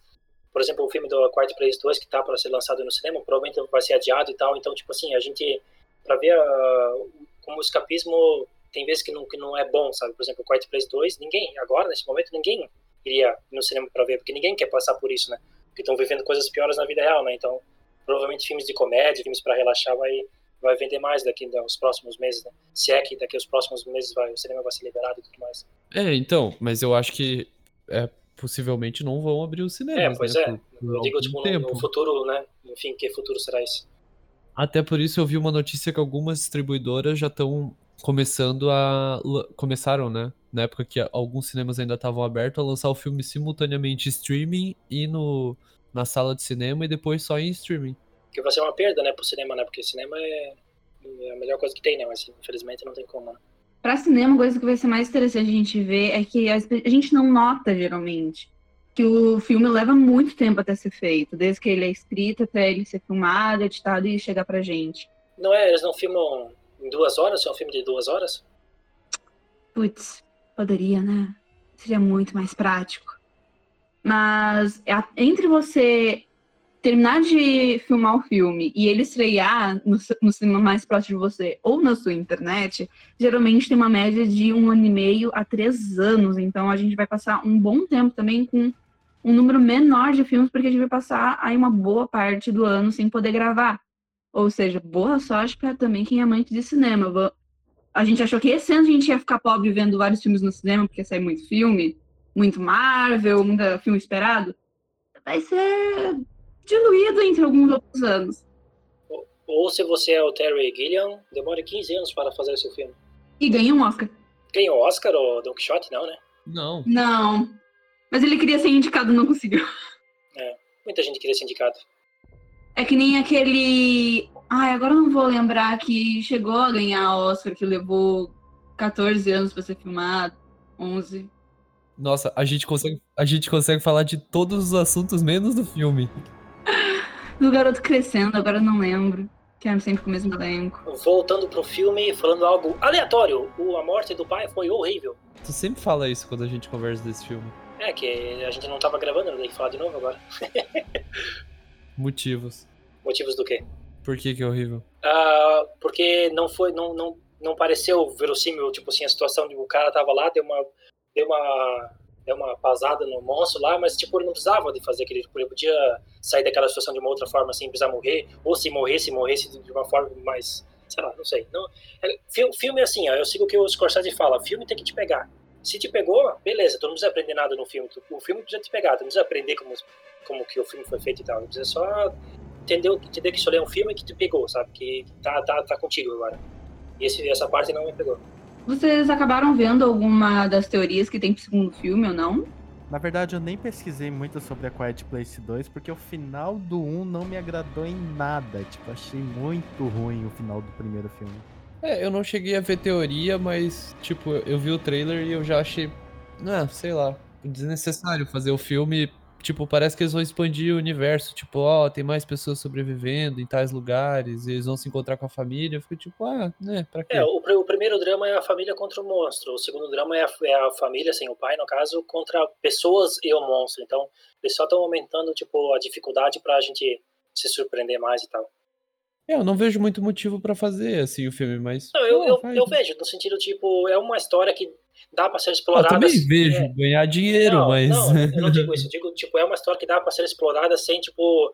por exemplo, o filme do Quarto Place 2, que tá para ser lançado no cinema, provavelmente vai ser adiado e tal, então, tipo assim, a gente, para ver ah, como o escapismo tem vezes que não, que não é bom, sabe? Por exemplo, o Quarto Place 2, ninguém, agora, nesse momento, ninguém iria no cinema para ver, porque ninguém quer passar por isso, né? Porque estão vivendo coisas piores na vida real, né? Então, provavelmente filmes de comédia, filmes para relaxar vai vai vender mais daqui nos próximos meses, né? Se é que daqui aos próximos meses vai, o cinema vai ser liberado e tudo mais. É, então, mas eu acho que é, possivelmente não vão abrir os cinemas, É, pois né, é. por- por Eu digo, tipo, tempo. no futuro, né? Enfim, que futuro será isso? Até por isso eu vi uma notícia que algumas distribuidoras já estão começando a. Começaram, né? Na época que alguns cinemas ainda estavam abertos, a lançar o filme simultaneamente em streaming e no, na sala de cinema e depois só em streaming. Que vai ser uma perda, né, pro cinema, né? Porque cinema é, é a melhor coisa que tem, né? Mas infelizmente não tem como, né? Pra cinema, coisa que vai ser mais interessante a gente ver é que a a gente não nota, geralmente, que o filme leva muito tempo até ser feito, desde que ele é escrito até ele ser filmado, editado e chegar pra gente. Não é, eles não filmam em duas horas? É um filme de duas horas? Putz, poderia, né? Seria muito mais prático. Mas a- entre você terminar de filmar o filme e ele estrear no, no cinema mais próximo de você ou na sua internet, geralmente tem uma média de um ano e meio a três anos. Então a gente vai passar um bom tempo também com um número menor de filmes, porque a gente vai passar aí uma boa parte do ano sem poder gravar. Ou seja, boa sorte para também quem é amante de cinema. A gente achou que esse ano a gente ia ficar pobre vendo vários filmes no cinema, porque sai muito filme, muito Marvel, muito filme esperado. Vai ser diluído entre alguns outros anos. Ou se você é o Terry Gilliam, demora 15 anos para fazer seu filme. E ganha um Oscar. Ganhou o Oscar ou Don Quixote? Não, né? Não. Não. Mas ele queria ser indicado e não conseguiu. Muita gente queria ser indicado. É que nem aquele. Ai, agora eu não vou lembrar que chegou a ganhar Oscar, que levou 14 anos pra ser filmado. 11. Nossa, a gente consegue, a gente consegue falar de todos os assuntos menos do filme. Do garoto crescendo, agora eu não lembro. Que é sempre com o mesmo elenco. Voltando pro filme, falando algo aleatório. O, a morte do pai foi horrível. Tu sempre fala isso quando a gente conversa desse filme. É, que a gente não tava gravando, eu tenho que falar de novo agora. Motivos. Motivos do quê? Por que que é horrível? Ah, porque não foi, não, não, não pareceu verossímil, tipo assim, a situação de o cara tava lá, deu uma, deu uma, deu uma pasada no monstro lá, mas tipo, ele não precisava de fazer aquele, tipo, ele podia sair daquela situação de uma outra forma, sem precisar morrer, ou se morresse, morresse de uma forma mais, sei lá, não sei. Não, é, filme é assim, ó, eu sigo o que o Scorsese fala, filme tem que te pegar. Se te pegou, beleza, tu não precisa aprender nada no filme, tu, o filme precisa te pegar, tu não precisa aprender como, como que o filme foi feito e tal, tu precisa só entender, entender que isso ali é um filme que te pegou, sabe, que tá, tá, tá contigo agora. E esse, essa parte não me pegou. Vocês acabaram vendo alguma das teorias que tem pro segundo filme ou não? Na verdade, eu nem pesquisei muito sobre a Quiet Place 2, porque o final do 1 não me agradou em nada. Tipo, achei muito ruim o final do primeiro filme. É, eu não cheguei a ver teoria, mas, tipo, eu vi o trailer e eu já achei, ah, sei lá, desnecessário fazer o filme. Tipo, parece que eles vão expandir o universo. Tipo, ó, tem mais pessoas sobrevivendo em tais lugares, e eles vão se encontrar com a família. Eu fico tipo, ah, né, pra quê? É, o, o primeiro drama é a família contra o monstro, o segundo drama é a, é a família, sem o pai, no caso, contra pessoas e o monstro. Então, eles só estão aumentando, tipo, a dificuldade pra gente se surpreender mais e tal. É, eu não vejo muito motivo pra fazer, assim, o filme, mas... Não, eu, eu, eu vejo, no sentido, tipo, é uma história que dá pra ser Ah, eu explorada. também vejo é. ganhar dinheiro, não, mas... Não, eu não digo isso. Eu digo, tipo, é uma história que dá pra ser explorada sem, tipo.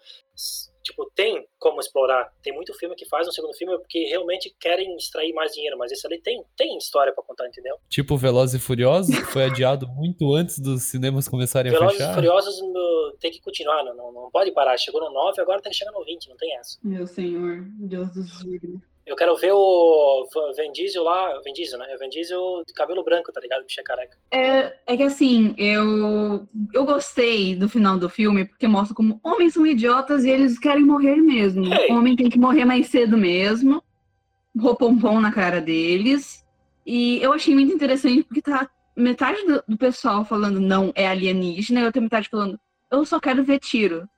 Tipo, tem como explorar. Tem muito filme que faz um segundo filme porque realmente querem extrair mais dinheiro, mas esse ali tem, tem história pra contar, entendeu? Tipo Velozes e Furiosos, que foi adiado muito antes dos cinemas começarem a Velozes e fechar. Furiosos no- tem que continuar, não, não, não pode parar. Chegou no 9, agora tem que chegar no 20, não tem essa. Meu senhor, Deus do céu. Eu quero ver o V- Vin Diesel lá, Vin Diesel, né? Vin Diesel de cabelo branco, tá ligado? Bicho é careca. É, é que assim, eu, eu gostei do final do filme porque mostra como homens são idiotas e eles querem morrer mesmo. Ei. O homem tem que morrer mais cedo mesmo. Ropompom na cara deles. E eu achei muito interessante porque tá metade do, do pessoal falando não é alienígena e outra metade falando eu só quero ver tiro.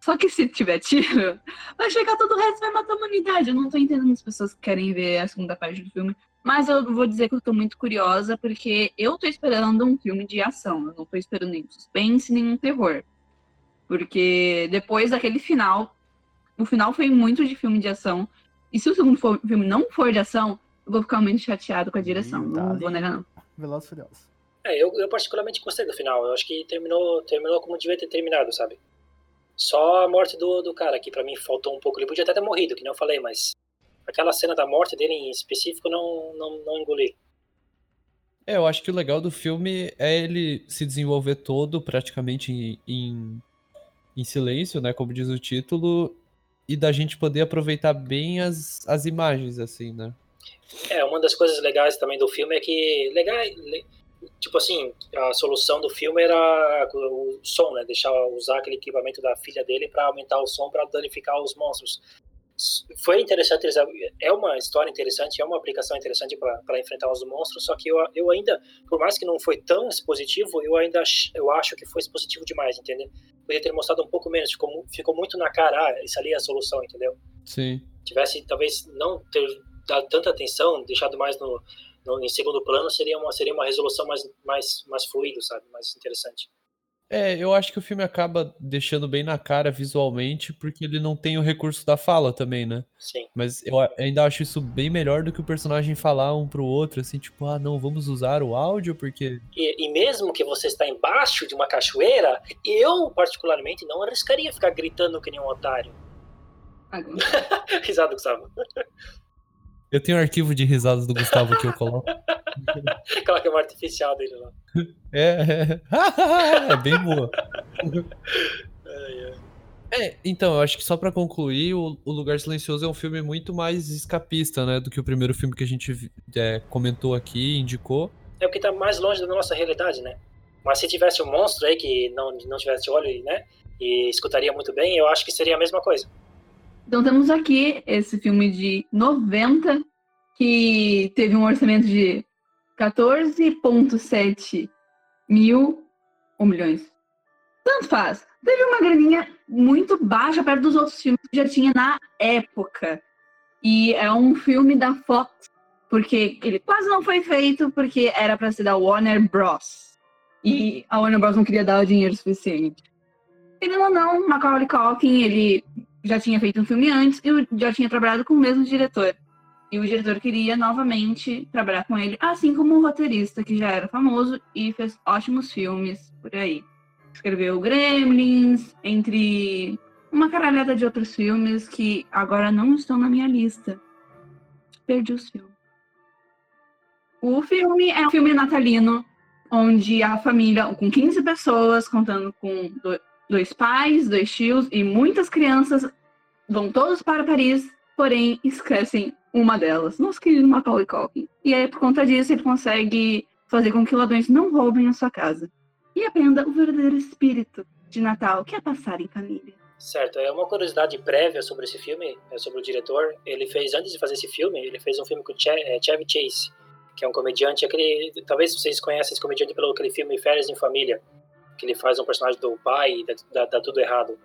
Só que se tiver tiro, vai chegar todo o resto e vai matar a humanidade. Eu não tô entendendo as pessoas que querem ver a segunda parte do filme. Mas eu vou dizer que eu tô muito curiosa, porque eu tô esperando um filme de ação. Eu não tô esperando nem suspense, nem um terror. Porque depois daquele final, o final foi muito de filme de ação. E se o segundo for- filme não for de ação, eu vou ficar muito chateado com a direção. Tá não ali. vou negar, não. Velozes e Furiosos. É, eu, eu particularmente gostei do final. Eu acho que terminou, terminou como devia ter terminado, sabe? Só a morte do, do cara, que pra mim faltou um pouco. Ele podia até ter morrido, que nem eu falei, mas aquela cena da morte dele em específico não, não, não engoli. É, eu acho que o legal do filme é ele se desenvolver todo praticamente em, em, em silêncio, né? Como diz o título, e da gente poder aproveitar bem as, as imagens, assim, né? É, uma das coisas legais também do filme é que. Legal, le- tipo assim, a solução do filme era o som, né? Deixar usar aquele equipamento da filha dele pra aumentar o som pra danificar os monstros. Foi interessante, é uma história interessante, é uma aplicação interessante para enfrentar os monstros, só que eu, eu ainda, por mais que não foi tão expositivo, eu ainda eu acho que foi expositivo demais, entendeu? Podia ter mostrado um pouco menos, ficou, ficou muito na cara, ah, isso ali é a solução, entendeu? Sim. tivesse talvez não ter dado tanta atenção, deixado mais no, no em segundo plano, seria uma seria uma resolução mais mais mais fluido, sabe, mais interessante. É, eu acho que o filme acaba deixando bem na cara visualmente, porque ele não tem o recurso da fala também, né? Sim. Mas eu ainda acho isso bem melhor do que o personagem falar um pro outro, assim, tipo, ah, não, vamos usar o áudio, porque. E, e mesmo que você está embaixo de uma cachoeira, eu particularmente não arriscaria ficar gritando que nem um otário. Agora. Risada, Gustavo. Eu tenho um arquivo de risadas do Gustavo que eu coloco. Aquela câmera artificial dele lá. É, é, é bem boa. É, então, eu acho que só pra concluir, o, o Lugar Silencioso é um filme muito mais escapista, né, do que o primeiro filme que a gente é, comentou aqui, indicou. É porque tá mais longe da nossa realidade, né? Mas se tivesse um monstro aí que não não tivesse olho, né? E escutaria muito bem, eu acho que seria a mesma coisa. Então temos aqui esse filme de 90, que teve um orçamento de 14,7 mil ou milhões. Tanto faz. Teve uma graninha muito baixa perto dos outros filmes que já tinha na época. E é um filme da Fox, porque ele quase não foi feito porque era para ser da Warner Bros. E a Warner Bros não queria dar o dinheiro suficiente. Querendo ou não, Macaulay Culkin, ele já tinha feito um filme antes e já tinha trabalhado com o mesmo diretor. E o diretor queria novamente trabalhar com ele, assim como o roteirista, que já era famoso e fez ótimos filmes por aí. Escreveu Gremlins, entre uma caralhada de outros filmes que agora não estão na minha lista. Perdi os filmes. O filme é um filme natalino, onde a família, com 15 pessoas, contando com dois pais, dois tios e muitas crianças, vão todos para Paris, porém esquecem uma delas, nosso querido Macaulay Culkin. E aí, por conta disso, ele consegue fazer com que ladrões não roubem a sua casa. E aprenda o verdadeiro espírito de Natal, que é passar em família. Certo, é uma curiosidade prévia sobre esse filme, é sobre o diretor. Ele fez, antes de fazer esse filme, ele fez um filme com é, Chevy Chase, que é um comediante, aquele, talvez vocês conheçam esse comediante pelo aquele filme Férias em Família, que ele faz um personagem do pai dá, dá, tudo errado.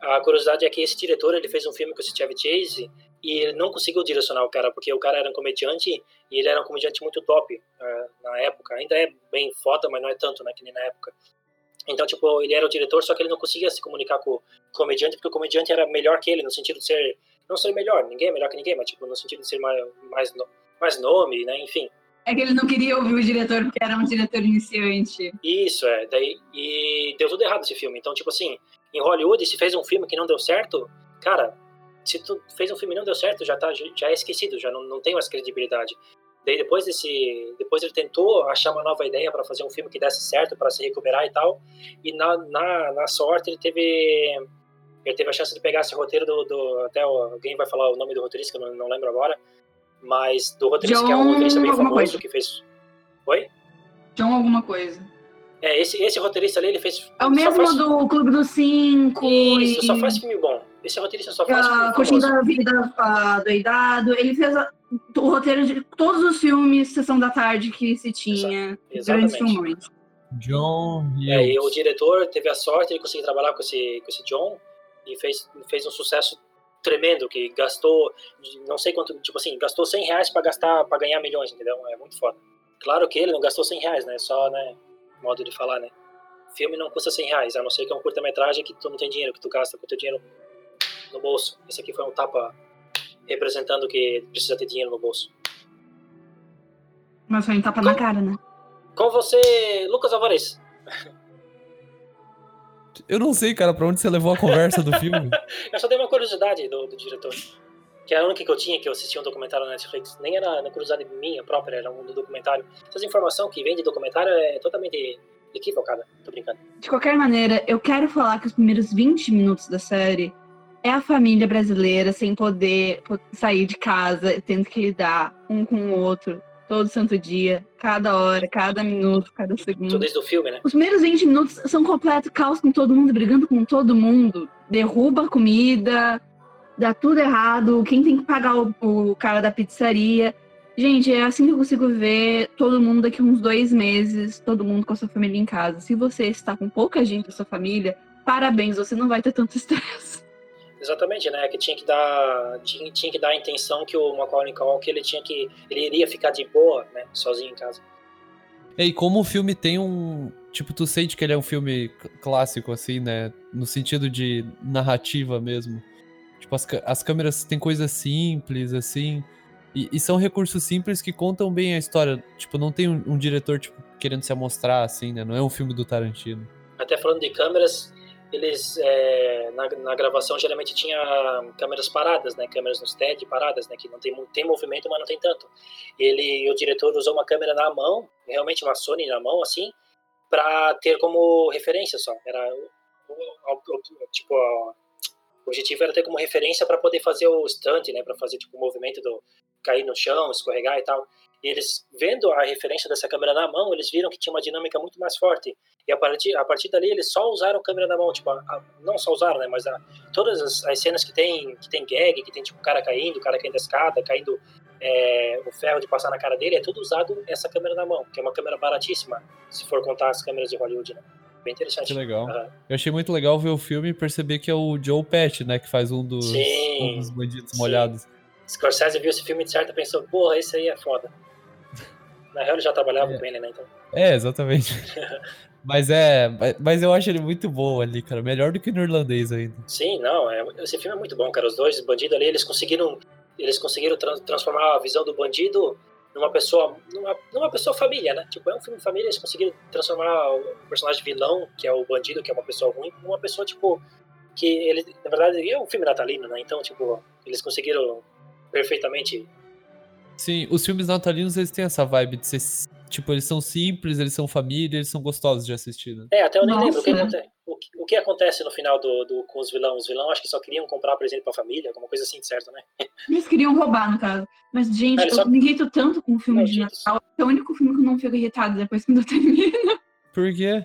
A curiosidade é que esse diretor, ele fez um filme com esse Chevy Chase e ele não conseguiu direcionar o cara, porque o cara era um comediante e ele era um comediante muito top uh, na época. Ainda é bem foda, mas não é tanto, né, que nem na época. Então, tipo, ele era o diretor, só que ele não conseguia se comunicar com o comediante, porque o comediante era melhor que ele, no sentido de ser. Não ser melhor, ninguém é melhor que ninguém, mas, tipo, no sentido de ser mais, mais, mais nome, né? Enfim. É que ele não queria ouvir o diretor porque era um diretor iniciante. Isso, é. Daí, e deu tudo errado esse filme. Então, tipo assim, em Hollywood, se fez um filme que não deu certo, cara, se tu fez um filme e não deu certo, já, tá, já é esquecido, já não, não tem mais credibilidade. Daí depois desse, depois ele tentou achar uma nova ideia para fazer um filme que desse certo, para se recuperar e tal. E na, na, na sorte ele teve ele teve a chance de pegar esse roteiro do, do até alguém vai falar o nome do roteirista que eu não, não lembro agora, mas do roteirista John que é um roteirista bem famoso coisa. que fez. Oi? John alguma coisa. É, esse, esse roteirista ali, ele fez. É o mesmo faz... do Clube dos Cinco. Isso, e... só faz filme bom. Esse roteirista só faz filme bom. Curtindo a Vida uh, Doidado. Ele fez a, o roteiro de todos os filmes Sessão da Tarde que se tinha. Grandes filmes. John é, e o diretor teve a sorte de conseguir trabalhar com esse, com esse John e fez, fez um sucesso tremendo, que gastou, não sei quanto, tipo assim, gastou 100 reais pra, gastar, pra ganhar milhões, entendeu? É muito foda. Claro que ele não gastou 100 reais, né? Só, né, modo de falar, né? Filme não custa 100 reais, a não ser que é um curta-metragem que tu não tem dinheiro, que tu gasta com teu dinheiro no bolso. Esse aqui foi um tapa representando que precisa ter dinheiro no bolso. Mas foi um tapa com, na cara, né? Com você, Lucas Alvarez. Eu não sei, cara, pra onde você levou a conversa do filme. eu só dei uma curiosidade do, do, diretor. Que era a única que eu tinha, que eu assisti um documentário na Netflix. Nem era na curiosidade minha própria, era um do documentário. Essa informação que vem de documentário é totalmente equivocada. Tô brincando. De qualquer maneira, eu quero falar que os primeiros 20 minutos da série é a família brasileira sem poder sair de casa, tendo que lidar um com o outro todo santo dia, cada hora, cada minuto, cada segundo. Tudo isso do filme, né? Os primeiros 20 minutos são completo caos com todo mundo, brigando com todo mundo. Derruba a comida, dá tudo errado, quem tem que pagar o, o cara da pizzaria. Gente, é assim que eu consigo ver todo mundo daqui uns dois meses, todo mundo com a sua família em casa. Se você está com pouca gente da sua família, parabéns, você não vai ter tanto estresse. Exatamente, né? Que tinha que dar, tinha, tinha que dar a intenção que o Macaulay Culkin ele tinha que ele iria ficar de boa, né, sozinho em casa. E como o filme tem um, tipo, tu sente que ele é um filme clássico assim, né, no sentido de narrativa mesmo. Tipo, as, as câmeras têm coisas simples assim, e, e, são recursos simples que contam bem a história. Tipo, não tem um, um diretor tipo querendo se amostrar assim, né? Não é um filme do Tarantino. Até falando de câmeras, eles é, na, na, gravação geralmente tinha câmeras paradas, né, câmeras no stead paradas, né, que não tem tem movimento, mas não tem tanto. Ele, o diretor usou uma câmera na mão, realmente uma Sony na mão assim, para ter como referência só. Era tipo o objetivo era ter como referência para poder fazer o stunt, né, para fazer tipo o movimento do cair no chão, escorregar e tal. E eles, vendo a referência dessa câmera na mão, eles viram que tinha uma dinâmica muito mais forte. E a partir, a partir dali, eles só usaram a câmera na mão. Tipo, a, a, não só usaram, né? Mas a, todas as, as, cenas que tem, que tem gag, que tem tipo o cara caindo, o cara caindo da escada, caindo é, o ferro de passar na cara dele, é tudo usado essa câmera na mão, que é uma câmera baratíssima, se for contar as câmeras de Hollywood, né? Bem interessante. Que legal. Uhum. Eu achei muito legal ver o filme e perceber que é o Joe Pesci, né? Que faz um dos, sim, um dos bandidos sim. molhados. Scorsese viu esse filme de certo e pensou, porra, esse aí é foda. Na real, ele já trabalhava É. com ele, né? Então. É, exatamente. mas é. mas- eu acho ele muito bom ali, cara. Melhor do que no irlandês ainda. Sim, não, é, esse filme é muito bom, cara. Os dois bandidos ali, eles conseguiram, eles conseguiram tran- transformar a visão do bandido numa pessoa, numa, numa pessoa família, né? Tipo, é um filme família, eles conseguiram transformar o personagem vilão, que é o bandido, que é uma pessoa ruim, numa pessoa, tipo, que ele, na verdade, é um filme natalino, né? Então, tipo, eles conseguiram perfeitamente. Sim, os filmes natalinos eles têm essa vibe de ser. Tipo, eles são simples, eles são família, eles são gostosos de assistir, né? É, até eu nem Nossa. lembro o que, aconte- o, que, o que acontece no final do, do- com os vilões. Os vilões acho que só queriam comprar presente pra família, alguma coisa assim, certo, né? Eles queriam roubar, no caso. Mas, gente, eles eu só- me irrito tanto com filme de. Natal. É o único filme que eu não fico irritado depois quando eu termino. Por quê?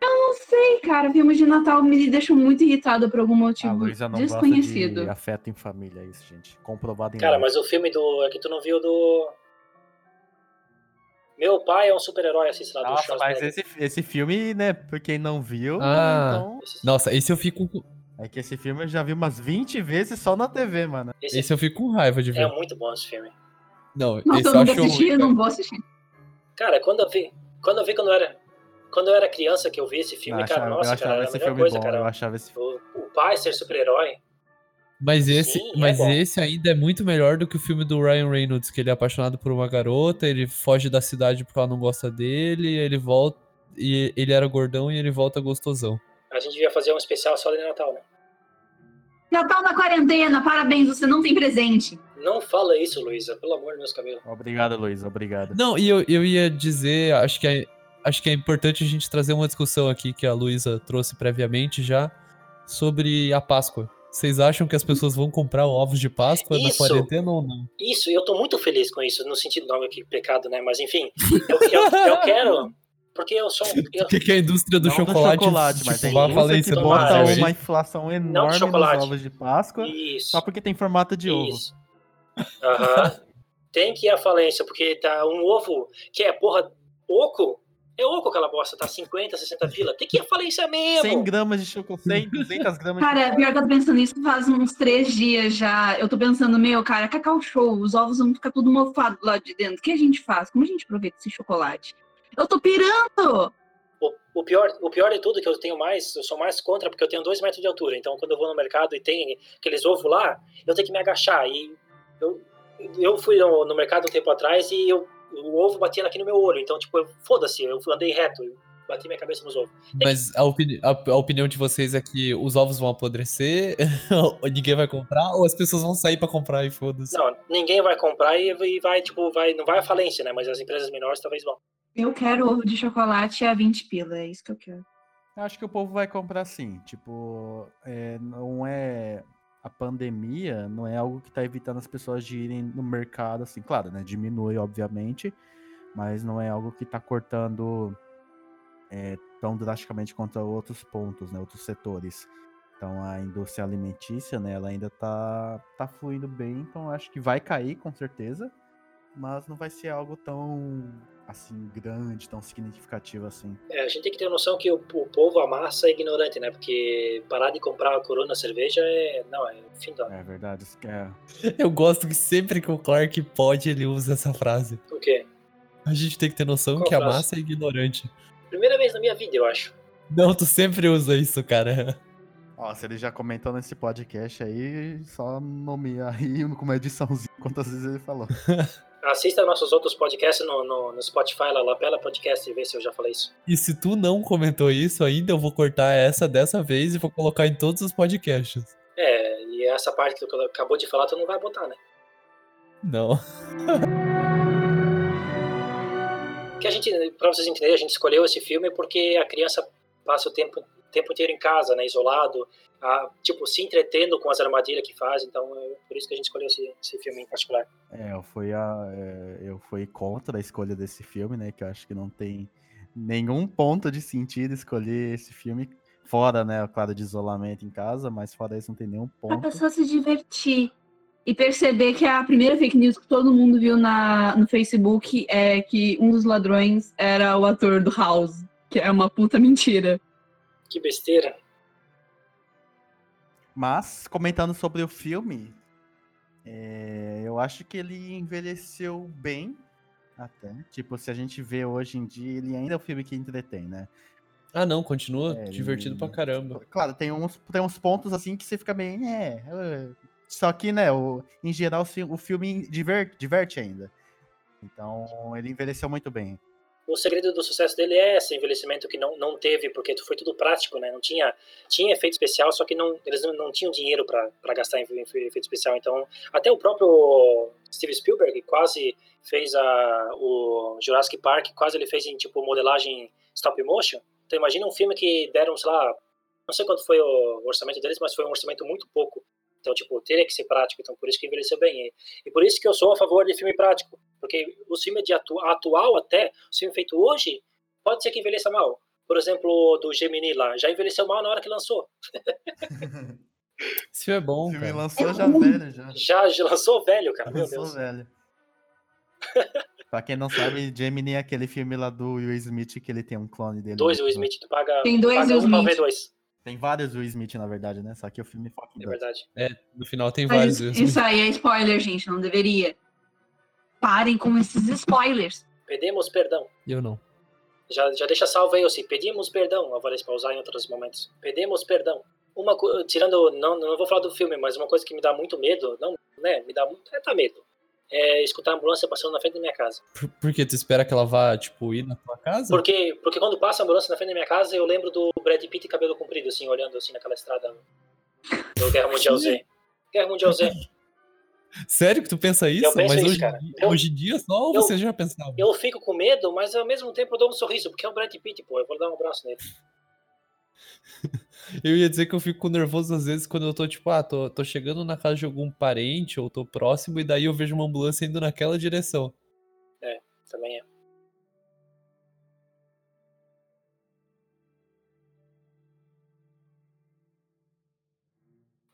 Não sei, cara. Filmes de Natal me deixam muito irritada por algum A motivo Luísa não desconhecido. gosta de afeto em família, é isso, gente. Comprovado em Cara, live. mas o filme do. É que tu não viu do. Meu pai é um super-herói, assiste lá do Nossa, mas Schwarzenegger. esse, esse filme, né, pra quem não viu, Ah. então... Esse, Nossa, esse eu fico. É que esse filme eu já vi umas 20 vezes só na TV, mano. esse Esse eu fico com raiva de ver. é muito bom esse filme. Não, Nossa, esse eu eu nunca acho assisti, ruim. eu não vou assistir. Cara, quando eu vi. Quando eu vi quando eu era. Quando eu era criança que eu vi esse filme, eu cara, achava, eu nossa, achava cara, era a esse melhor filme coisa, bom, eu cara. achava esse filme... O, o pai ser super-herói. Mas esse, Sim, é mas bom. esse ainda é muito melhor do que o filme do Ryan Reynolds, que ele é apaixonado por uma garota, ele foge da cidade porque ela não gosta dele, ele volta. E ele era gordão e ele volta gostosão. A gente devia fazer um especial só de Natal, né? Natal na quarentena, parabéns, você não tem presente. Não fala isso, Luísa, pelo amor dos meus cabelos. Obrigado, Luiz, obrigado. Não, e eu, eu ia dizer, acho que, é, acho que é importante a gente trazer uma discussão aqui que a Luísa trouxe previamente já sobre a Páscoa. Vocês acham que as pessoas vão comprar ovos de Páscoa na Isso. quarentena ou não? Isso, eu tô muito feliz com isso, no sentido não que pecado, né? Mas enfim, eu, eu, eu quero. Porque eu sou um. Eu, O que, que a indústria do Não chocolate, chocolate tipo, mas tem à indústria falência que do bota uma inflação enorme nos chocolate. ovos de Páscoa isso. só porque tem formato de ovo. Isso. Aham. Tem que ir à falência, porque tá um ovo que é, porra, oco. É oco aquela bosta, tá 50, 60 pila. Tem que ir à falência mesmo. 100 gramas de chocolate, 100, 200 gramas de Cara, pior que eu tô pensando nisso faz uns três dias já. Eu tô pensando, meu, cara, cacau show, os ovos vão ficar tudo mofado lá de dentro. O que a gente faz? Como a gente aproveita esse chocolate? Eu tô pirando! O, o pior, o pior de tudo é que eu tenho mais, eu sou mais contra, porque eu tenho dois metros de altura. Então, quando eu vou no mercado e tem aqueles ovos lá, eu tenho que me agachar. E eu, eu fui no, no mercado um tempo atrás e eu, o ovo batia aqui no meu olho. Então, tipo, foda-se, eu andei reto, eu bati minha cabeça nos ovos. Mas a, opini- a- a opinião de vocês é que os ovos vão apodrecer, ou ninguém vai comprar, ou as pessoas vão sair pra comprar e foda-se. Não, ninguém vai comprar e, e vai, tipo, vai, não vai à falência, né? Mas as empresas menores talvez vão. Eu quero ovo de chocolate a 20 pila, é isso que eu quero. Eu acho que o povo vai comprar sim. Tipo, é, não é. A pandemia não é algo que tá evitando as pessoas de irem no mercado, assim. Claro, né? Diminui, obviamente. Mas não é algo que tá cortando é, tão drasticamente quanto outros pontos, né? Outros setores. Então a indústria alimentícia, né? Ela ainda tá, tá fluindo bem. Então acho que vai cair, com certeza. Mas não vai ser algo tão, assim, grande, tão significativo assim. É, a gente tem que ter noção que o, o povo, a massa, é ignorante, né? Porque parar de comprar a Corona cerveja é. Não, é o fim da. É verdade. isso que é- Eu gosto que sempre que o Clark pode, ele usa essa frase. O quê? A gente tem que ter noção Qual que a frase? massa é ignorante. Primeira vez na minha vida, eu acho. Não, tu sempre usa isso, cara. Ó, se ele já comentou nesse podcast aí, só nomear aí com uma ediçãozinha quantas vezes ele falou. Assista nossos outros podcasts no, no, no Spotify, lá, Lapela Podcast, e vê se eu já falei isso. E se tu não comentou isso ainda, eu vou cortar essa dessa vez e vou colocar em todos os podcasts. É, e essa parte que tu acabou de falar, tu não vai botar, né? Não. Que a gente, pra vocês entenderem, a gente escolheu esse filme porque a criança passa o tempo, o tempo inteiro em casa, né, isolado, a, tipo, se entretendo com as armadilhas que faz, então é por isso que a gente escolheu esse, esse filme em particular. É, eu fui, a, é, eu fui contra a escolha desse filme, né? Que eu acho que não tem nenhum ponto de sentido escolher esse filme. Fora, né, claro, de isolamento em casa, mas fora isso não tem nenhum A ponto. pessoa se divertir e perceber que a primeira fake news que todo mundo viu na, no Facebook é que um dos ladrões era o ator do House, que é uma puta mentira. Que besteira. Mas, comentando sobre o filme, é, eu acho que ele envelheceu bem. Até. Tipo, se a gente vê hoje em dia, ele ainda é um filme que entretém, né? Ah, não, continua É, divertido ele- pra caramba. Claro, tem uns, tem uns pontos assim que você fica bem. É. é. Só que, né, o, em geral, o fi- o filme diver- diverte ainda. Então, ele envelheceu muito bem. O segredo do sucesso dele é esse envelhecimento que não, não teve, porque foi tudo prático, né? Não tinha, tinha efeito especial, só que não, eles não, não tinham dinheiro para gastar em, efeito especial. Então, até o próprio Steve Spielberg quase fez a, o Jurassic Park, quase ele fez em tipo modelagem stop motion. Então, imagina um filme que deram, sei lá, não sei quanto foi o orçamento deles, mas foi um orçamento muito pouco. Então, tipo, teria que ser prático, então por isso que envelheceu bem. E, e por isso que eu sou a favor de filme prático, porque o filme de atu atual até, o filme feito hoje, pode ser que envelheça mal. Por exemplo, do Gemini lá, já envelheceu mal na hora que lançou. Esse filme é O bom, filme cara. lançou É já ruim. velho, já. Já, já lançou velho, cara, meu Lançou Deus. velho. pra quem não sabe, Gemini é aquele filme lá do Will Smith que ele tem um clone dele. Dois Will Smith, tu paga, Tem dois paga Will um Smith. dois, Tem vários Will Smith, na verdade, né? Só que o filme foca em é verdade. No final tem Mas vários. isso, mesmo. isso aí é spoiler, gente. Não deveria. Parem com esses spoilers. Pedimos perdão. Eu não. Já, já deixa salvo aí, assim, pedimos perdão, Alvarez, para usar em outros momentos. Pedimos perdão. Uma tirando, não, não vou falar do filme, mas uma coisa que me dá muito medo, não, né, me dá muito, é, dá medo, é escutar a ambulância passando na frente da minha casa. Por, por quê? Tu espera que ela vá, tipo, ir na tua casa? Porque, porque quando passa a ambulância na frente da minha casa, eu lembro do Brad Pitt cabelo comprido, assim, olhando assim naquela estrada do Guerra Mundial Z. Guerra Mundial Z. Sério que tu pensa isso? penso Mas isso, hoje, cara. em dia- Eu- hoje em dia só ou eu- você já pensava? Eu fico com medo, mas ao mesmo tempo eu dou um sorriso, porque é o Brad Pitt, pô, eu vou dar um abraço nele. Eu ia dizer que eu fico nervoso às vezes quando eu tô, tipo, ah, tô, tô chegando na casa de algum parente ou tô próximo e daí eu vejo uma ambulância indo naquela direção. Também é.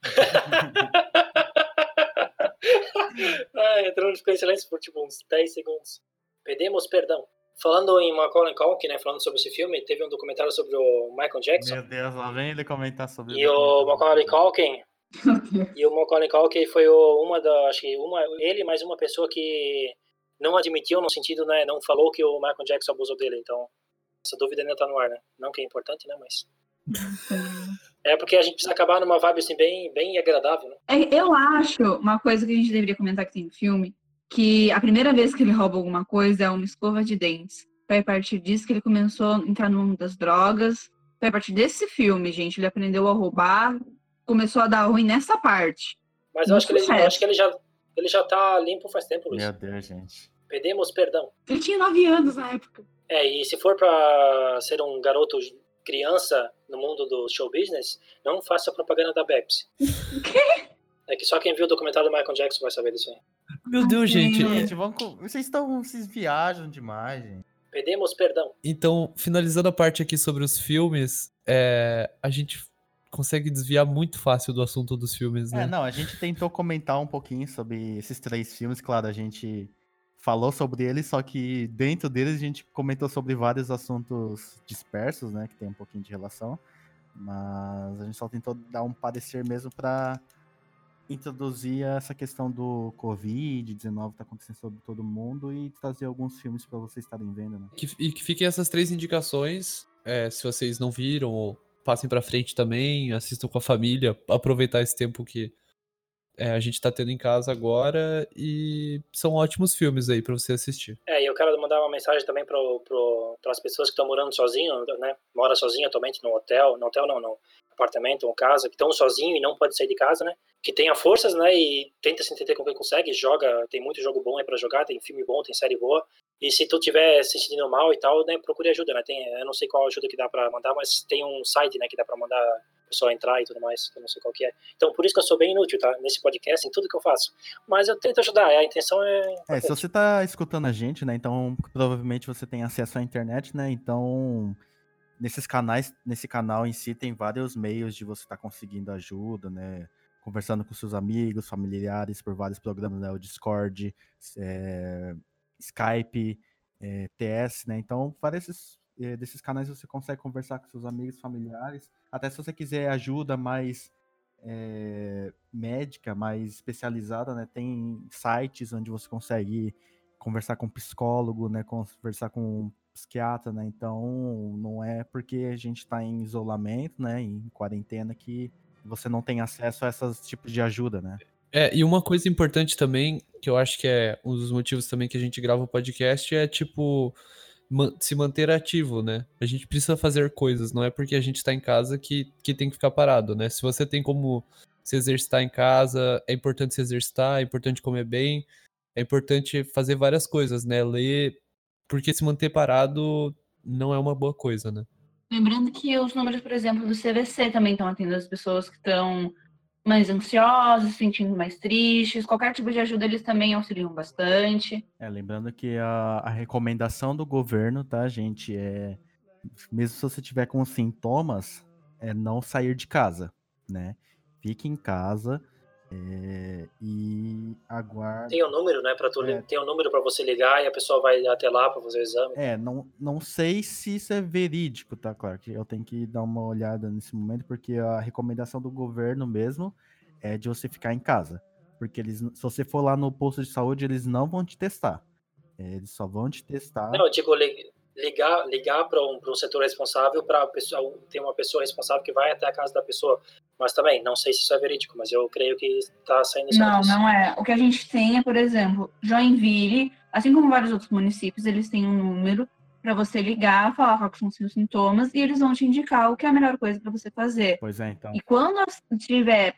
Ai, entrou ficou em silêncio por tipo uns 10 segundos. Pedimos perdão. Falando em Macaulay Culkin, né, falando sobre esse filme, teve um documentário sobre o Michael Jackson. Meu Deus, lá vem ele comentar sobre E o Macaulay Culkin, e o Macaulay Culkin foi o, uma da, acho que uma, ele mais uma pessoa que não admitiu no sentido, né, não falou que o Michael Jackson abusou dele. Então, essa dúvida ainda tá no ar, né? Não que é importante, né, mas é porque a gente precisa acabar numa vibe assim bem, bem agradável, né? É, Eu acho uma coisa que a gente deveria comentar que tem no filme, que a primeira vez que ele rouba alguma coisa é uma escova de dentes. Foi a partir disso que ele começou a entrar no mundo das drogas. Foi a partir desse filme, gente, ele aprendeu a roubar, começou a dar ruim nessa parte. Mas eu acho que ele, eu acho que ele já ele já tá limpo faz tempo, Luiz. Meu Deus, gente. Pedimos perdão. Ele tinha nove anos na época. É, e se for pra ser um garoto criança no mundo do show business, não faça propaganda da Pepsi. É que só quem viu o documentário do Michael Jackson vai saber disso aí. Meu Deus, gente. Gente, vamos com- vocês estão. Vocês viajam demais, gente. Pedimos perdão. Então, finalizando a parte aqui sobre os filmes, é, a gente consegue desviar muito fácil do assunto dos filmes, né? É, não, a gente tentou comentar um pouquinho sobre esses três filmes, claro, a gente falou sobre eles, só que dentro deles a gente comentou sobre vários assuntos dispersos, né, que tem um pouquinho de relação, mas a gente só tentou dar um parecer mesmo para introduzir essa questão do Covid-19 que tá acontecendo sobre todo mundo e trazer alguns filmes para vocês estarem vendo, né? E que fiquem essas três indicações. é, se vocês não viram, passem pra frente também, assistam com a família, aproveitar esse tempo que é, a gente tá tendo em casa agora. E são ótimos filmes aí pra você assistir. É, e eu quero mandar uma mensagem também para as pessoas que estão morando sozinho, né? Mora sozinho atualmente no hotel, no hotel não, no apartamento ou casa, que estão sozinho e não pode sair de casa, né? Que tenha forças, né? E tenta se entender com quem consegue, joga, tem muito jogo bom aí para jogar, tem filme bom, tem série boa. E se tu tiver se sentindo mal e tal, né, procure ajuda, né? Tem, eu não sei qual ajuda que dá para mandar, mas tem um site, né, que dá para mandar pessoa entrar e tudo mais, eu não sei qual que é. Então, por isso que eu sou bem inútil, tá? Nesse podcast, em tudo que eu faço. Mas eu tento ajudar, a intenção é É, se você tá escutando a gente, né, então provavelmente você tem acesso à internet, né, então nesses canais, nesse canal em si tem vários meios de você estar conseguindo ajuda, né, conversando com seus amigos, familiares por vários programas, né, o Discord, é, Skype, é, TS, né, então vários é, desses canais você consegue conversar com seus amigos, familiares, até se você quiser ajuda mais é, médica mais especializada, né? Tem sites onde você consegue conversar com psicólogo, né? Conversar com psiquiatra, né? Então, não é porque a gente está em isolamento, né? Em quarentena que você não tem acesso a esses tipos de ajuda, né? É, e uma coisa importante também, que eu acho que é um dos motivos também que a gente grava o podcast, é tipo se manter ativo, né? A gente precisa fazer coisas, não é porque a gente está em casa que, que tem que ficar parado, né? Se você tem como se exercitar em casa, é importante se exercitar, é importante comer bem, é importante fazer várias coisas, né? Ler, porque se manter parado não é uma boa coisa, né? Lembrando que os números, por exemplo, do CVC também estão atendendo as pessoas que estão mais ansiosas, se sentindo mais tristes. Qualquer tipo de ajuda eles também auxiliam bastante. É, lembrando que a, a recomendação do governo, tá, gente, é mesmo se você tiver com sintomas, é não sair de casa, né? Fique em casa é, e aguarde. Tem um número, né, para tu é. tem um número para você ligar e a pessoa vai até lá para fazer o exame. É, não, não sei se isso é verídico, tá, claro que eu tenho que dar uma olhada nesse momento porque a recomendação do governo mesmo é de você ficar em casa, porque eles, se você for lá no posto de saúde, eles não vão te testar. É, eles só vão te testar. Não, eu digo ligar, ligar para um, um setor responsável para ter uma pessoa responsável que vai até a casa da pessoa. Mas também, não sei se isso é verídico, mas eu creio que está saindo Não, não é. O que a gente tem é, por exemplo, Joinville, assim como vários outros municípios, eles têm um número para você ligar, falar quais são os seus sintomas e eles vão te indicar o que é a melhor coisa para você fazer. Pois é, então. E quando tiver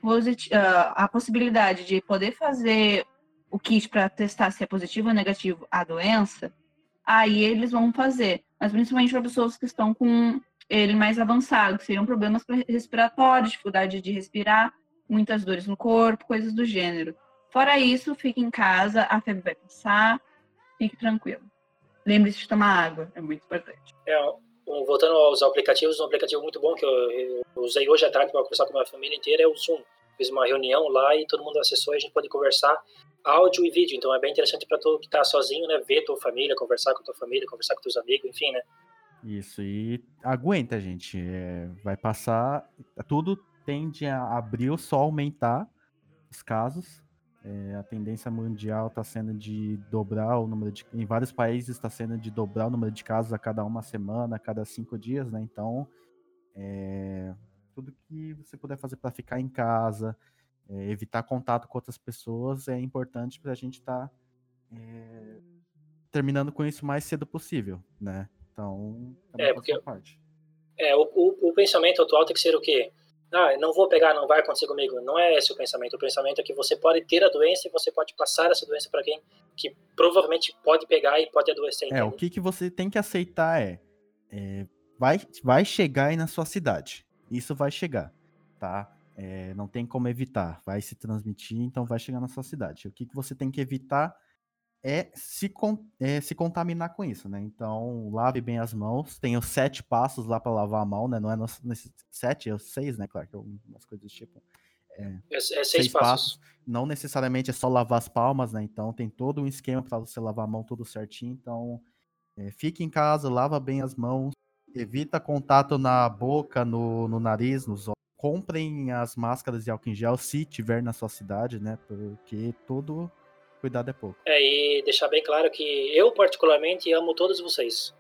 ah, a possibilidade de poder fazer o kit para testar se é positivo ou negativo a doença, aí eles vão fazer. Mas principalmente para pessoas que estão com ele mais avançado, que seriam problemas respiratórios, dificuldade de respirar, muitas dores no corpo, coisas do gênero. Fora isso, fique em casa, a febre vai passar, fique tranquilo. Lembre-se de tomar água, é muito importante. É, voltando aos aplicativos, um aplicativo muito bom que eu, eu usei hoje à tarde para conversar com a minha família inteira é o Zoom. Fiz uma reunião lá e todo mundo acessou e a gente pode conversar áudio e vídeo. Então é bem interessante para tu que tá sozinho, né? Ver tua família, conversar com tua família, conversar com teus amigos, enfim, né? Isso, e aguenta, gente. É, vai passar. Tudo tende a abrir, só aumentar os casos. É, a tendência mundial está sendo de dobrar o número de. Em vários países está sendo de dobrar o número de casos a cada uma semana, a cada cinco dias, né? Então, é, tudo que você puder fazer para ficar em casa, é, evitar contato com outras pessoas é importante para a gente estar tá, é, terminando com isso o mais cedo possível, né? Então, é, porque parte. É, o, o, o, pensamento atual tem que ser o quê? Ah, não vou pegar, não vai acontecer comigo. Não é esse o pensamento. O pensamento é que você pode ter a doença e você pode passar essa doença para quem que provavelmente pode pegar e pode adoecer. É, o que, que você tem que aceitar é, é vai, vai chegar aí na sua cidade. Isso vai chegar, tá? É, não tem como evitar, vai se transmitir, então vai chegar na sua cidade. O que, que você tem que evitar é se, é se contaminar com isso, né? Então, lave bem as mãos. Tem os sete passos lá para lavar a mão, né? Não é nesses sete, é os seis, né? Claro que é umas coisas do tipo. É, é, é seis, seis passos. passos. Não necessariamente é só lavar as palmas, né? Então, tem todo um esquema para você lavar a mão tudo certinho. Então, é, fique em casa, lava bem as mãos, evita contato na boca, no, no nariz, nos olhos comprem as máscaras de álcool em gel se tiver na sua cidade, né? Porque todo cuidado é pouco. É, e deixar bem claro que eu, particularmente, amo todos vocês.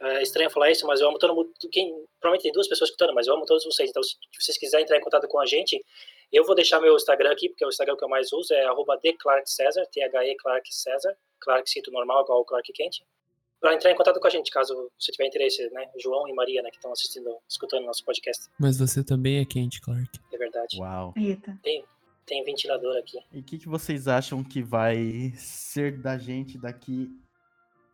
É estranho falar isso, mas eu amo todo mundo. Quem, provavelmente tem duas pessoas escutando, mas eu amo todos vocês. Então, se vocês quiserem entrar em contato com a gente, eu vou deixar meu Instagram aqui, porque é o Instagram que eu mais uso, é arroba César, T-H-E Clark César, Clark Cito normal, igual o Clark Kent para entrar em contato com a gente, caso você tiver interesse, né? João e Maria, né, que estão assistindo, escutando nosso podcast. Mas você também é quente, Clark. É verdade. Uau. Eita. Tem, tem ventilador aqui. E o que, que vocês acham que vai ser da gente daqui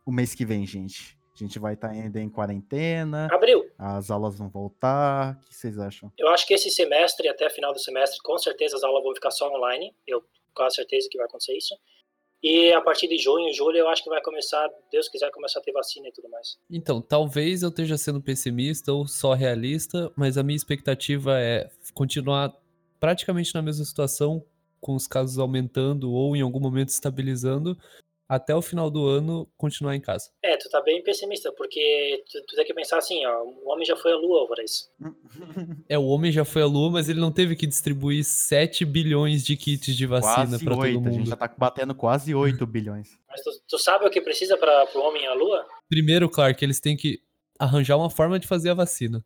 o mês que vem, gente? A gente vai estar tá ainda em quarentena. Abril. As aulas vão voltar. O que vocês acham? Eu acho que esse semestre, até final do semestre, com certeza as aulas vão ficar só online. Eu quase certeza que vai acontecer isso. E a partir de junho, julho, eu acho que vai começar, Deus quiser, começar a ter vacina e tudo mais. Então, talvez eu esteja sendo pessimista ou só realista, mas a minha expectativa é continuar praticamente na mesma situação, com os casos aumentando ou em algum momento estabilizando, até o final do ano continuar em casa. É, tu tá bem pessimista, porque tu, tu tem que pensar assim, ó, o homem já foi à lua, Alvarez. É, o homem já foi à lua, mas ele não teve que distribuir 7 bilhões de kits de vacina pra todo 8, mundo. a gente já tá batendo quase 8 bilhões. Mas tu, tu sabe o que precisa para o homem à lua? Primeiro, Clark, eles têm que arranjar uma forma de fazer a vacina.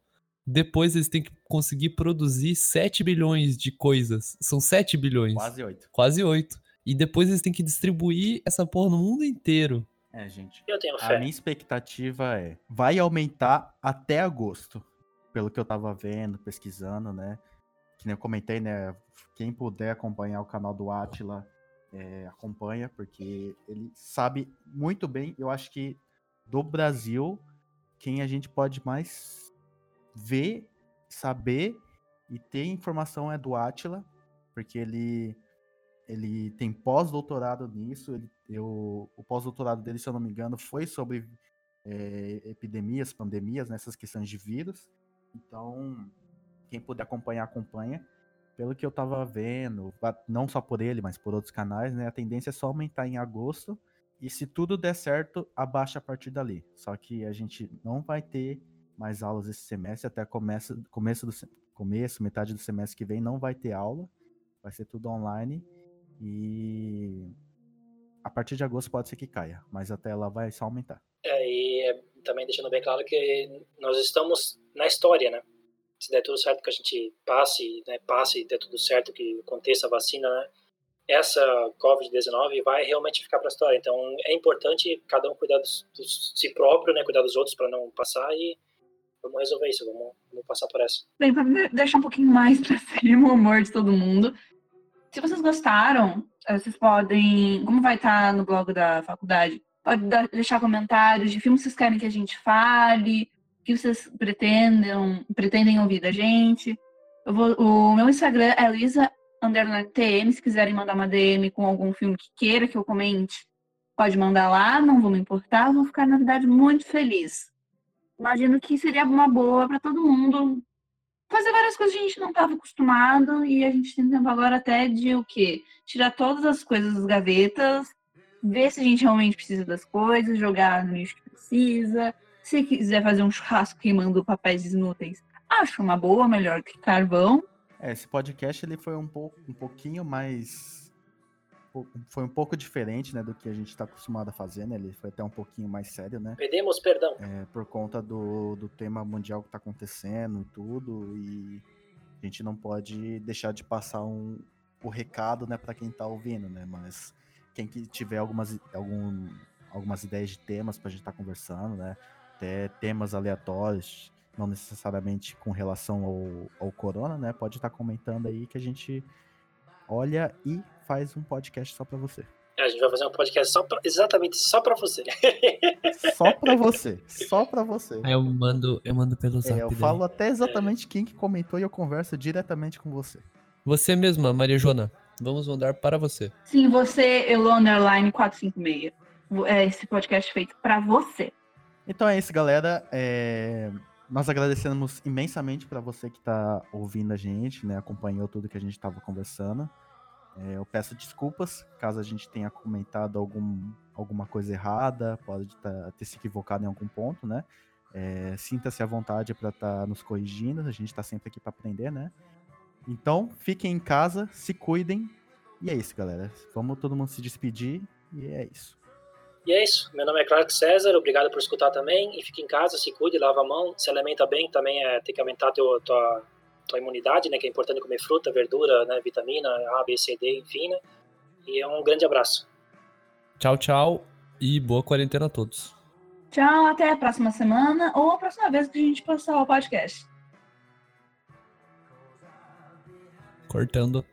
Depois eles têm que conseguir produzir 7 bilhões de coisas. São 7 bilhões. Quase 8. Quase 8. E depois eles têm que distribuir essa porra no mundo inteiro. É, gente. Eu tenho A fé. minha expectativa é, vai aumentar até agosto, pelo que eu tava vendo, pesquisando, né? Que nem eu comentei, né? Quem puder acompanhar o canal do Atila, é, acompanha, porque ele sabe muito bem, eu acho que do Brasil, quem a gente pode mais ver, saber e ter informação é do Atila, porque ele ele tem pós-doutorado nisso. Ele, eu, o pós-doutorado dele, se eu não me engano, foi sobre é, epidemias, pandemias, nessas questões de vírus. Então, quem puder acompanhar, acompanha. Pelo que eu tava vendo, não só por ele, mas por outros canais, né? A tendência é só aumentar em agosto. E se tudo der certo, abaixa a partir dali. Só que a gente não vai ter mais aulas esse semestre, até começo, começo do começo, metade do semestre que vem, não vai ter aula. Vai ser tudo online. E a partir de agosto pode ser que caia, mas até lá vai só aumentar. É, e é, também deixando bem claro que nós estamos na história, né? Se der tudo certo que a gente passe, né, passe e der tudo certo que aconteça a vacina, né? Essa Covid-19 vai realmente ficar para a história. Então é importante cada um cuidar dos si próprio, né? Cuidar dos outros para não passar e vamos resolver isso, vamos, vamos passar por essa. Bem, de- deixar um pouquinho mais pra ser o humor de todo mundo. Se vocês gostaram, eh, vocês podem. Como vai estar no blog da faculdade? Pode deixar comentários de filmes que vocês querem que a gente fale, que vocês pretendem, pretendem ouvir da gente. Vou, o meu Instagram é Luísa underline TM, se quiserem mandar uma DM com algum filme que queira que eu comente, pode mandar lá, não vou me importar, vou ficar, na verdade, muito feliz. Imagino que seria uma boa para todo mundo fazer várias coisas que a gente não estava acostumado e a gente tem tempo agora até de o quê? Tirar todas as coisas das gavetas, ver se a gente realmente precisa das coisas, jogar no lixo que precisa. Se quiser fazer um churrasco queimando papéis inúteis, acho uma boa, melhor que carvão. É, esse podcast ele foi um pouco, um pouquinho mais, foi um pouco diferente, né, do que a gente está acostumado a fazer, né? Ele foi até um pouquinho mais sério, né? Pedimos perdão. É, por conta do, do tema mundial que está acontecendo e tudo, e a gente não pode deixar de passar um, o recado, né, para quem está ouvindo, né? Mas quem que tiver algumas, algum, algumas ideias de temas para a gente estar conversando, né? Até temas aleatórios, não necessariamente com relação ao, ao corona, né? Pode estar comentando aí que a gente olha e faz um podcast só para você. É, A gente vai fazer um podcast só pra- exatamente só para você. Só para você, só para você. Aí eu mando, eu mando pelo zap. É, eu daí. falo até exatamente quem que comentou e eu converso diretamente com você. Você mesma, Maria Joana. Vamos mandar para você. Sim, você, Elo Underline 456. É esse podcast feito para você. Então é isso, galera. É, Nós agradecemos imensamente para você que está ouvindo a gente, né? Acompanhou tudo que a gente estava conversando. É, Eu peço desculpas caso a gente tenha comentado algum, alguma coisa errada, pode tá- ter se equivocado em algum ponto, né? É, Sinta-se à vontade para estar nos corrigindo, a gente está sempre aqui para aprender, né? Então, fiquem em casa, se cuidem. E é isso, galera. Vamos todo mundo se despedir. E é isso. E é isso. Meu nome é Clark César. Obrigado por escutar também. E fique em casa, se cuide, lava a mão, se alimenta bem. Também é, tem que aumentar teu, tua, tua imunidade, né? Que é importante comer fruta, verdura, né? Vitamina A, B, C, D, enfim, né? E é um grande abraço. Tchau, tchau. E boa quarentena a todos. Tchau, até a próxima semana ou a próxima vez que a gente postar o podcast. Cortando.